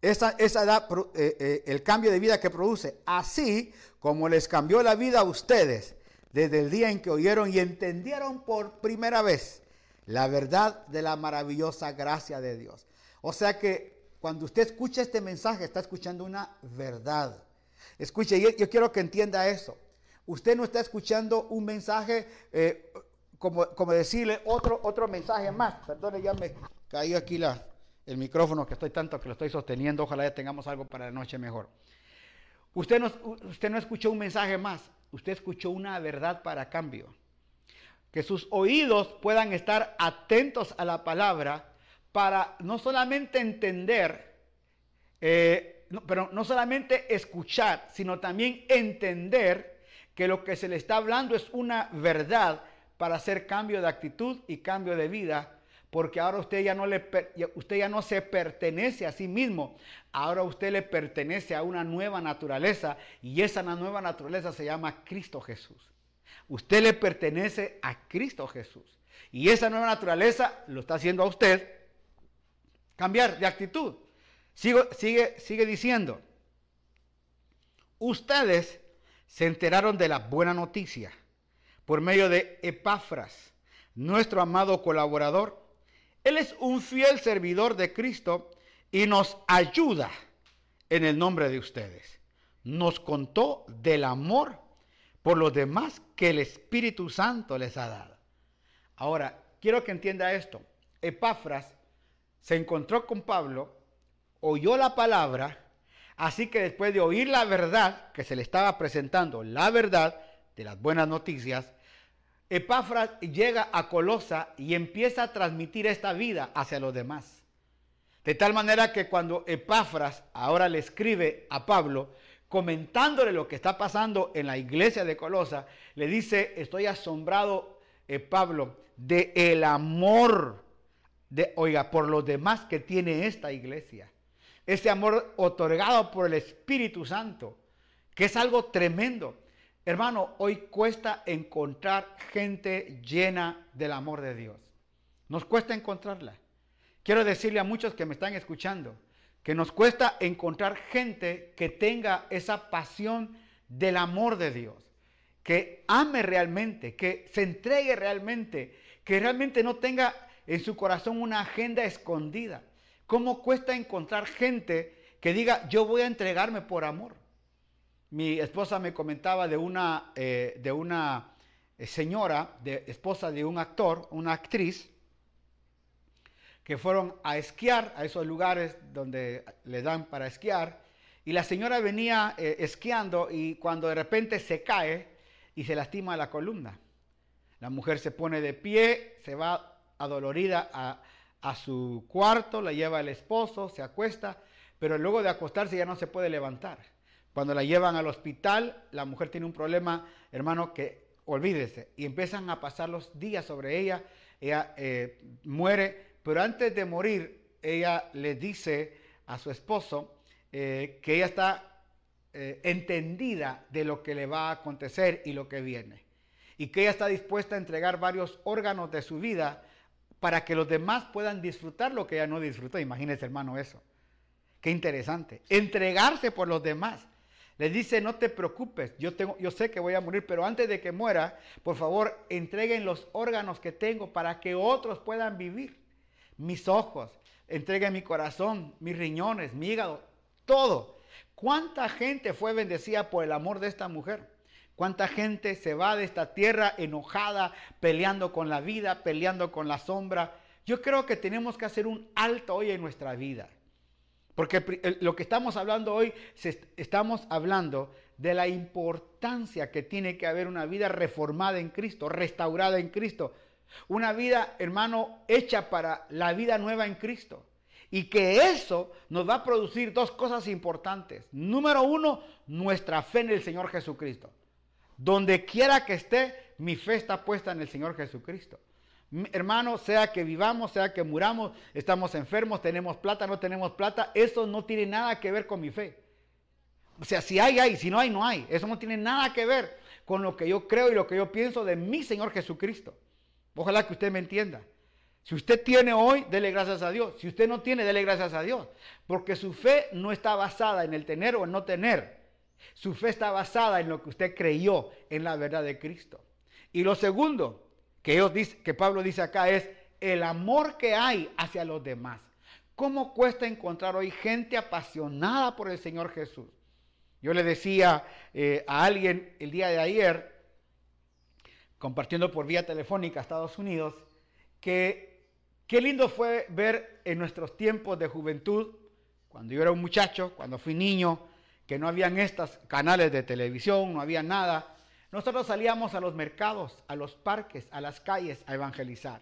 esa, esa eh, eh, el cambio de vida que produce, así como les cambió la vida a ustedes desde el día en que oyeron y entendieron por primera vez la verdad de la maravillosa gracia de Dios. O sea que cuando usted escucha este mensaje, está escuchando una verdad. Escuche, yo, quiero que entienda eso. Usted no está escuchando un mensaje, eh, como, como, decirle otro, mensaje más. Perdone, ya me caí aquí el micrófono que estoy tanto que lo estoy sosteniendo. Ojalá ya tengamos algo para la noche mejor. Usted no, usted no escuchó un mensaje más, usted escuchó una verdad para cambio. Que sus oídos puedan estar atentos a la palabra para no solamente entender, eh, pero no solamente escuchar, sino también entender que lo que se le está hablando es una verdad para hacer cambio de actitud y cambio de vida porque ahora usted ya no le usted ya no se pertenece a sí mismo, ahora usted le pertenece a una nueva naturaleza y esa nueva naturaleza se llama Cristo Jesús. Usted le pertenece a Cristo Jesús y esa nueva naturaleza lo está haciendo a usted cambiar de actitud. sigue, sigue diciendo, ustedes se enteraron de la buena noticia por medio de Epafras, nuestro amado colaborador él es un fiel servidor de Cristo y nos ayuda en el nombre de ustedes. Nos contó del amor por los demás que el Espíritu Santo les ha dado. Ahora, quiero que entienda esto. Epafras se encontró con Pablo, oyó la palabra, así que después de oír la verdad que se le estaba presentando, la verdad de las buenas noticias, Epafras llega a Colosa y empieza a transmitir esta vida hacia los demás. De tal manera que cuando Epafras ahora le escribe a Pablo, comentándole lo que está pasando en la iglesia de Colosa, le dice, estoy asombrado, eh, Pablo, de el amor, de, oiga, por los demás que tiene esta iglesia. Ese amor otorgado por el Espíritu Santo, que es algo tremendo. Hermano, hoy cuesta encontrar gente llena del amor de Dios. Nos cuesta encontrarla. Quiero decirle a muchos que me están escuchando que nos cuesta encontrar gente que tenga esa pasión del amor de Dios, que ame realmente, que se entregue realmente, que realmente no tenga en su corazón una agenda escondida. ¿Cómo cuesta encontrar gente que diga, yo voy a entregarme por amor? mi esposa me comentaba de una, eh, de una eh, señora, de, esposa de un actor, una actriz, que fueron a esquiar a esos lugares donde le dan para esquiar, y la señora venía eh, esquiando y cuando de repente se cae y se lastima la columna. La mujer se pone de pie, se va adolorida a, a su cuarto, la lleva el esposo, se acuesta, pero luego de acostarse ya no se puede levantar. Cuando la llevan al hospital, la mujer tiene un problema, hermano, que olvídese. Y empiezan a pasar los días sobre ella. Ella eh, muere, pero antes de morir, ella le dice a su esposo eh, que ella está eh, entendida de lo que le va a acontecer y lo que viene. Y que ella está dispuesta a entregar varios órganos de su vida para que los demás puedan disfrutar lo que ella no disfrutó. Imagínese, hermano, eso. Qué interesante. Entregarse por los demás. Le dice, no te preocupes, yo, tengo, yo sé que voy a morir, pero antes de que muera, por favor, entreguen los órganos que tengo para que otros puedan vivir. Mis ojos, entreguen mi corazón, mis riñones, mi hígado, todo. ¿Cuánta gente fue bendecida por el amor de esta mujer? ¿Cuánta gente se va de esta tierra enojada, peleando con la vida, peleando con la sombra? Yo creo que tenemos que hacer un alto hoy en nuestra vida. Porque lo que estamos hablando hoy, estamos hablando de la importancia que tiene que haber una vida reformada en Cristo, restaurada en Cristo. Una vida, hermano, hecha para la vida nueva en Cristo. Y que eso nos va a producir dos cosas importantes. Número uno, nuestra fe en el Señor Jesucristo. Donde quiera que esté, mi fe está puesta en el Señor Jesucristo. Hermano, sea que vivamos, sea que muramos, estamos enfermos, tenemos plata, no tenemos plata, eso no tiene nada que ver con mi fe. O sea, si hay, hay, si no hay, no hay. Eso no tiene nada que ver con lo que yo creo y lo que yo pienso de mi Señor Jesucristo. Ojalá que usted me entienda. Si usted tiene hoy, dele gracias a Dios. Si usted no tiene, dele gracias a Dios. Porque su fe no está basada en el tener o en no tener. Su fe está basada en lo que usted creyó en la verdad de Cristo. Y lo segundo, que, que Pablo dice acá es el amor que hay hacia los demás. ¿Cómo cuesta encontrar hoy gente apasionada por el Señor Jesús? Yo le decía eh, a alguien el día de ayer, compartiendo por vía telefónica a Estados Unidos, que qué lindo fue ver en nuestros tiempos de juventud, cuando yo era un muchacho, cuando fui niño, que no habían estos canales de televisión, no había nada, nosotros salíamos a los mercados, a los parques, a las calles a evangelizar.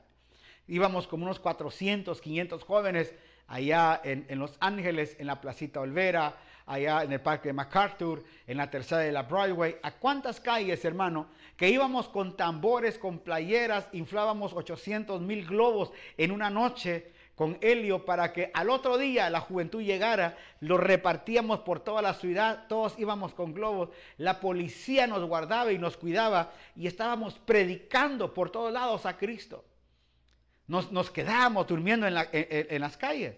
Íbamos como unos 400, 500 jóvenes allá en, Los Ángeles, en la Placita Olvera, allá en el Parque de MacArthur, en la tercera de la Broadway. ¿A cuántas calles, hermano? Que íbamos con tambores, con playeras, inflábamos 800 mil globos en una noche con helio para que al otro día la juventud llegara, lo repartíamos por toda la ciudad, todos íbamos con globos, la policía nos guardaba y nos cuidaba y estábamos predicando por todos lados a Cristo. Nos, quedábamos durmiendo en, en las calles.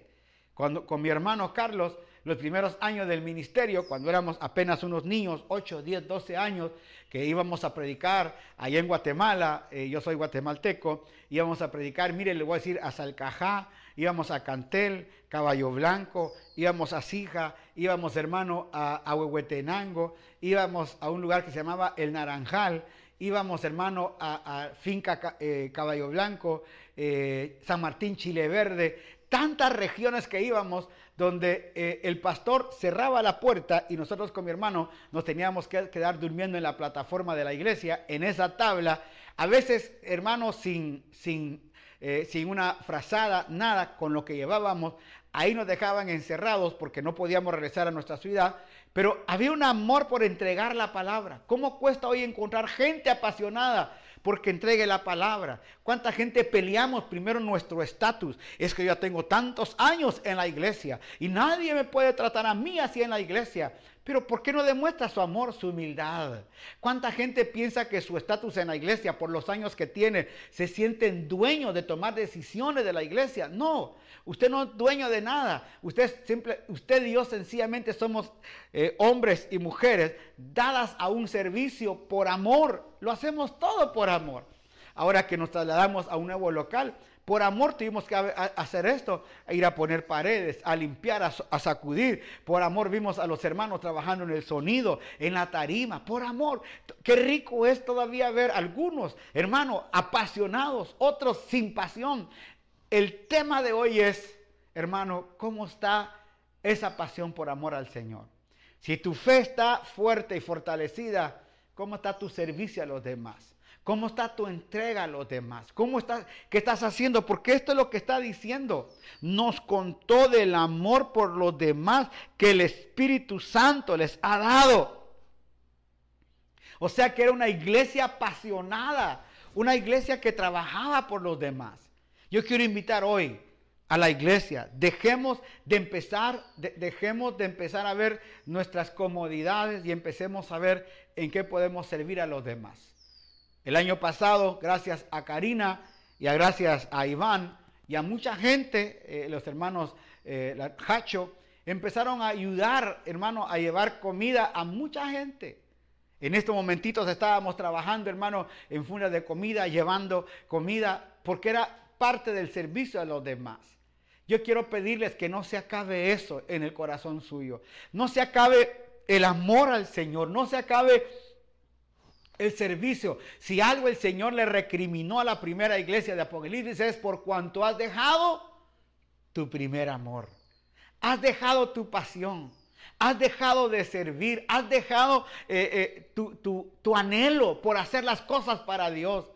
Cuando, con mi hermano Carlos los primeros años del ministerio, cuando éramos apenas unos niños, 8, 10, 12 años, que íbamos a predicar allá en Guatemala, eh, yo soy guatemalteco, íbamos a predicar, mire, le voy a decir, a Salcajá, íbamos a Cantel, Caballo Blanco, íbamos a Sija, íbamos, hermano, a, Huehuetenango, íbamos a un lugar que se llamaba El Naranjal, íbamos, hermano, a, Finca eh, Caballo Blanco, eh, San Martín Chile Verde, tantas regiones que íbamos donde eh, el pastor cerraba la puerta y nosotros con mi hermano nos teníamos que quedar durmiendo en la plataforma de la iglesia, en esa tabla, a veces, hermano, sin, sin, eh, sin una frazada, nada, con lo que llevábamos, ahí nos dejaban encerrados porque no podíamos regresar a nuestra ciudad, pero había un amor por entregar la palabra. ¿Cómo cuesta hoy encontrar gente apasionada? porque entregue la palabra. ¿Cuánta gente peleamos primero nuestro estatus? Es que yo ya tengo tantos años en la iglesia y nadie me puede tratar a mí así en la iglesia. Pero ¿por qué no demuestra su amor, su humildad? ¿Cuánta gente piensa que su estatus en la iglesia, por los años que tiene, se sienten dueños de tomar decisiones de la iglesia? No, usted no es dueño de nada. Usted, simple, usted y yo sencillamente somos eh, hombres y mujeres dadas a un servicio por amor. Lo hacemos todo por amor. Ahora que nos trasladamos a un nuevo local, por amor tuvimos que hacer esto, ir a poner paredes, a limpiar, a, sacudir. Por amor vimos a los hermanos trabajando en el sonido, en la tarima. Por amor, qué rico es todavía ver algunos hermanos apasionados, otros sin pasión. El tema de hoy es, hermano, ¿cómo está esa pasión por amor al Señor? Si tu fe está fuerte y fortalecida, ¿cómo está tu servicio a los demás? ¿Cómo está tu entrega a los demás? ¿Cómo estás, ¿Qué estás haciendo? Porque esto es lo que está diciendo. Nos contó del amor por los demás que el Espíritu Santo les ha dado. O sea que era una iglesia apasionada, una iglesia que trabajaba por los demás. Yo quiero invitar hoy a la iglesia, dejemos de empezar, dejemos de empezar a ver nuestras comodidades y empecemos a ver en qué podemos servir a los demás. El año pasado, gracias a Karina, y a gracias a Iván y a mucha gente, eh, los hermanos eh, Hacho, empezaron a ayudar, hermano, a llevar comida a mucha gente. En estos momentitos estábamos trabajando, hermano, en fundas de comida, llevando comida, porque era parte del servicio de los demás. Yo quiero pedirles que no se acabe eso en el corazón suyo. No se acabe el amor al Señor. No se acabe el servicio. Si algo el Señor le recriminó a la primera iglesia de Apocalipsis es por cuanto has dejado tu primer amor. Has dejado tu pasión. Has dejado de servir. Has dejado eh, eh, tu anhelo por hacer las cosas para Dios.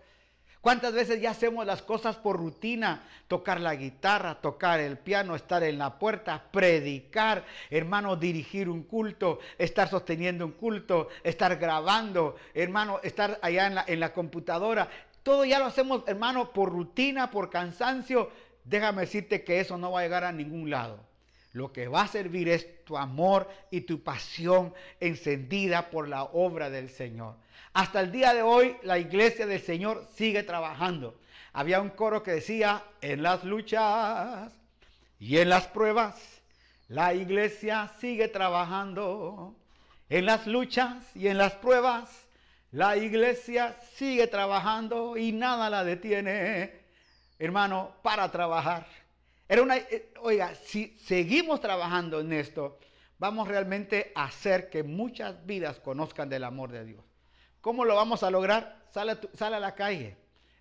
¿Cuántas veces ya hacemos las cosas por rutina? Tocar la guitarra, tocar el piano, estar en la puerta, predicar, hermano, dirigir un culto, estar sosteniendo un culto, estar grabando, hermano, estar allá en la, computadora. Todo ya lo hacemos, hermano, por rutina, por cansancio. Déjame decirte que eso no va a llegar a ningún lado. Lo que va a servir es tu amor y tu pasión encendida por la obra del Señor. Hasta el día de hoy la iglesia del Señor sigue trabajando. Había un coro que decía, en las luchas y en las pruebas, la iglesia sigue trabajando. En las luchas y en las pruebas, la iglesia sigue trabajando y nada la detiene, hermano, para trabajar. Era una, eh, oiga, si seguimos trabajando en esto, vamos realmente a hacer que muchas vidas conozcan del amor de Dios. ¿Cómo lo vamos a lograr? Sale, sale a la calle,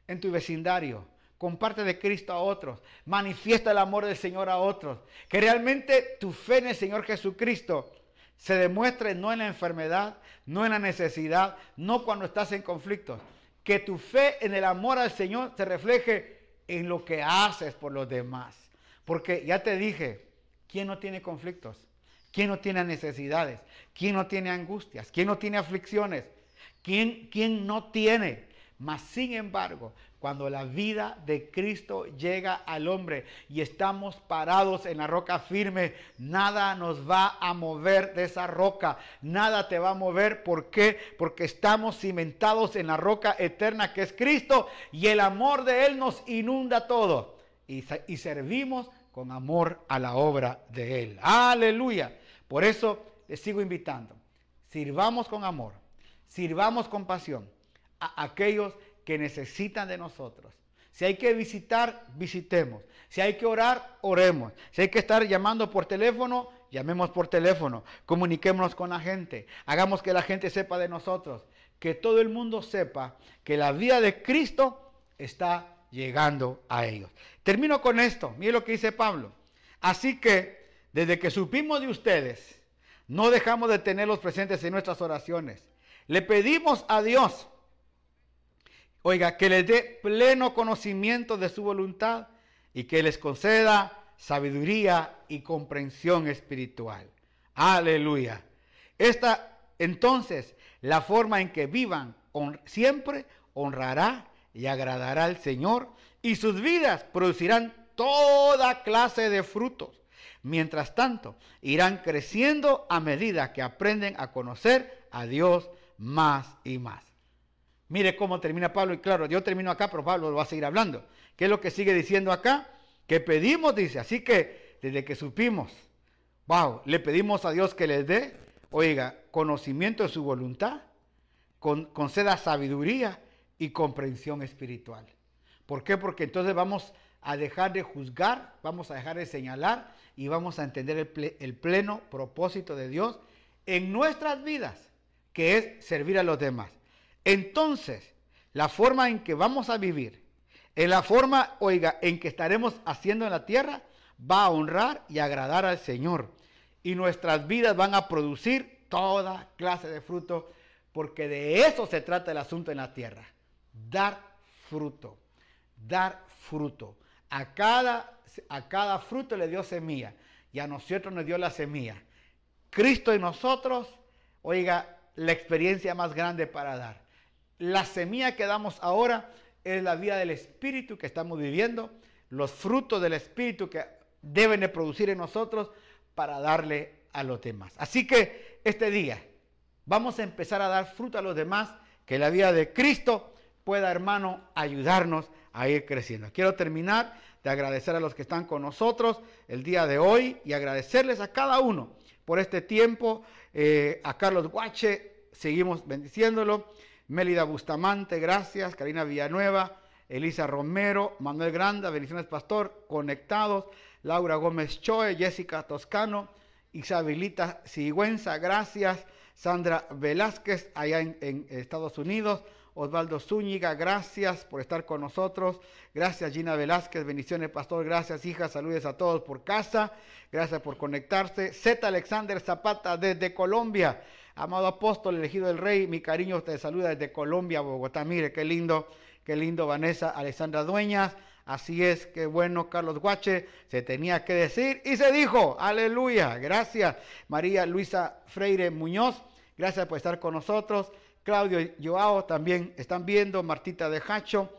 en tu vecindario, comparte de Cristo a otros, manifiesta el amor del Señor a otros, que realmente tu fe en el Señor Jesucristo se demuestre no en la enfermedad, no en la necesidad, no cuando estás en conflictos, que tu fe en el amor al Señor se refleje en lo que haces por los demás. Porque ya te dije, ¿quién no tiene conflictos? ¿Quién no tiene necesidades? ¿Quién no tiene angustias? ¿Quién no tiene aflicciones? ¿Quién, quién no tiene? Mas sin embargo, cuando la vida de Cristo llega al hombre y estamos parados en la roca firme, nada nos va a mover de esa roca, nada te va a mover. ¿Por qué? Porque estamos cimentados en la roca eterna que es Cristo y el amor de Él nos inunda todo. Y, y servimos con amor a la obra de Él. Aleluya. Por eso les sigo invitando. Sirvamos con amor, sirvamos con pasión a aquellos que necesitan de nosotros. Si hay que visitar, visitemos. Si hay que orar, oremos. Si hay que estar llamando por teléfono, llamemos por teléfono. Comuniquémonos con la gente. Hagamos que la gente sepa de nosotros. Que todo el mundo sepa que la vida de Cristo está llegando a ellos. Termino con esto. Mire lo que dice Pablo. Así que, desde que supimos de ustedes, no dejamos de tenerlos presentes en nuestras oraciones. Le pedimos a Dios Oiga, que les dé pleno conocimiento de su voluntad y que les conceda sabiduría y comprensión espiritual. Aleluya. Esta entonces, la forma en que vivan siempre honrará y agradará al Señor y sus vidas producirán toda clase de frutos. Mientras tanto, irán creciendo a medida que aprenden a conocer a Dios más y más. Mire cómo termina Pablo, y claro, yo termino acá, pero Pablo lo va a seguir hablando. ¿Qué es lo que sigue diciendo acá? Que pedimos, dice, así que desde que supimos, wow, le pedimos a Dios que les dé, oiga, conocimiento de su voluntad, con, conceda sabiduría y comprensión espiritual. ¿Por qué? Porque entonces vamos a dejar de juzgar, vamos a dejar de señalar y vamos a entender el, el pleno propósito de Dios en nuestras vidas, que es servir a los demás. Entonces, la forma en que vamos a vivir, en la forma, oiga, en que estaremos haciendo en la tierra, va a honrar y agradar al Señor. Y nuestras vidas van a producir toda clase de fruto, porque de eso se trata el asunto en la tierra. Dar fruto, dar fruto. A cada, a cada fruto le dio semilla y a nosotros nos dio la semilla. Cristo en nosotros, oiga, la experiencia más grande para dar. La semilla que damos ahora es la vida del Espíritu que estamos viviendo, los frutos del Espíritu que deben de producir en nosotros para darle a los demás. Así que este día vamos a empezar a dar fruto a los demás, que la vida de Cristo pueda, hermano, ayudarnos a ir creciendo. Quiero terminar de agradecer a los que están con nosotros el día de hoy y agradecerles a cada uno por este tiempo. Eh, a Carlos Guache, seguimos bendiciéndolo. Mélida Bustamante, gracias. Karina Villanueva, Elisa Romero, Manuel Granda, bendiciones Pastor, conectados. Laura Gómez Choe, Jessica Toscano, Isabelita Sigüenza, gracias. Sandra Velázquez, allá en Estados Unidos. Osvaldo Zúñiga, gracias por estar con nosotros. Gracias Gina Velázquez, bendiciones pastor, gracias hija, saludes a todos por casa, gracias por conectarse. Z Alexander Zapata desde Colombia, amado apóstol elegido del rey, mi cariño te saluda desde Colombia, Bogotá. Mire qué lindo, qué lindo Vanessa Alessandra Dueñas. Así es, qué bueno, Carlos Guache, se tenía que decir y se dijo, aleluya, gracias. María Luisa Freire Muñoz, gracias por estar con nosotros. Claudio Joao también están viendo, Martita de Hacho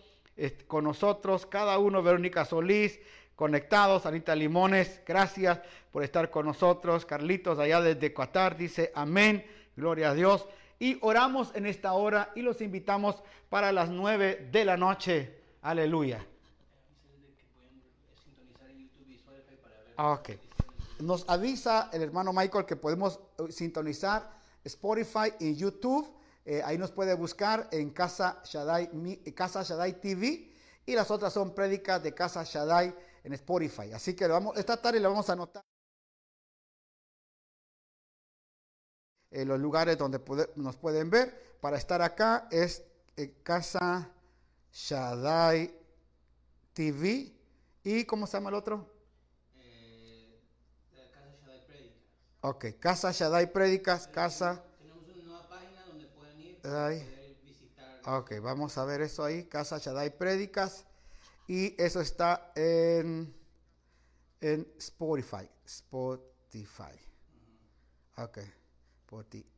con nosotros, cada uno, Verónica Solís, conectados, Anita Limones, gracias por estar con nosotros, Carlitos allá desde Qatar dice amén, gloria a Dios. Y oramos en esta hora y los invitamos para las nueve de la noche, aleluya. Ok. Nos avisa el hermano Michael que podemos eh, sintonizar Spotify y YouTube eh, ahí nos puede buscar en Casa Shaddai, Casa Shaddai TV y las otras son prédicas de Casa Shaddai en Spotify. Así que vamos, esta tarde le vamos a anotar en los lugares donde nos pueden ver. Para estar acá es eh, Casa Shaddai TV y ¿cómo se llama el otro? Eh, Casa Shaddai Prédicas. Ok, Casa Shaddai Prédicas, Casa Ok, vamos a ver eso ahí. Casa Shaddai Prédicas. Y eso está en, en Spotify. Spotify. Ok, Spotify.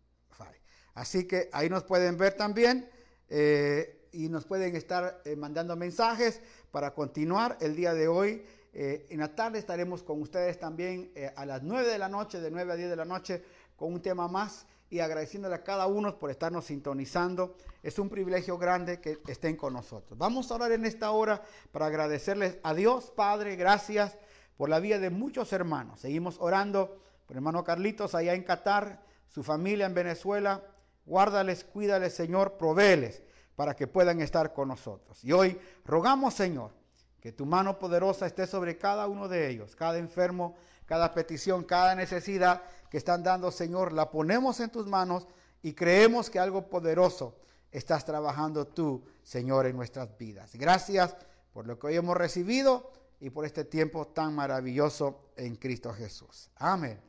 Así que ahí nos pueden ver también. Eh, y nos pueden estar eh, mandando mensajes para continuar el día de hoy. Eh, en la tarde estaremos con ustedes también a las 9 de la noche, de 9 a 10 de la noche, con un tema más y agradeciéndole a cada uno por estarnos sintonizando. Es un privilegio grande que estén con nosotros. Vamos a orar en esta hora para agradecerles a Dios, Padre, gracias por la vida de muchos hermanos. Seguimos orando por hermano Carlitos allá en Qatar, su familia en Venezuela. Guárdales, cuídales, Señor, provéles para que puedan estar con nosotros. Y hoy rogamos, Señor, que tu mano poderosa esté sobre cada uno de ellos, cada enfermo, cada petición, cada necesidad que están dando, Señor, la ponemos en tus manos y creemos que algo poderoso estás trabajando tú, Señor, en nuestras vidas. Gracias por lo que hoy hemos recibido y por este tiempo tan maravilloso en Cristo Jesús. Amén.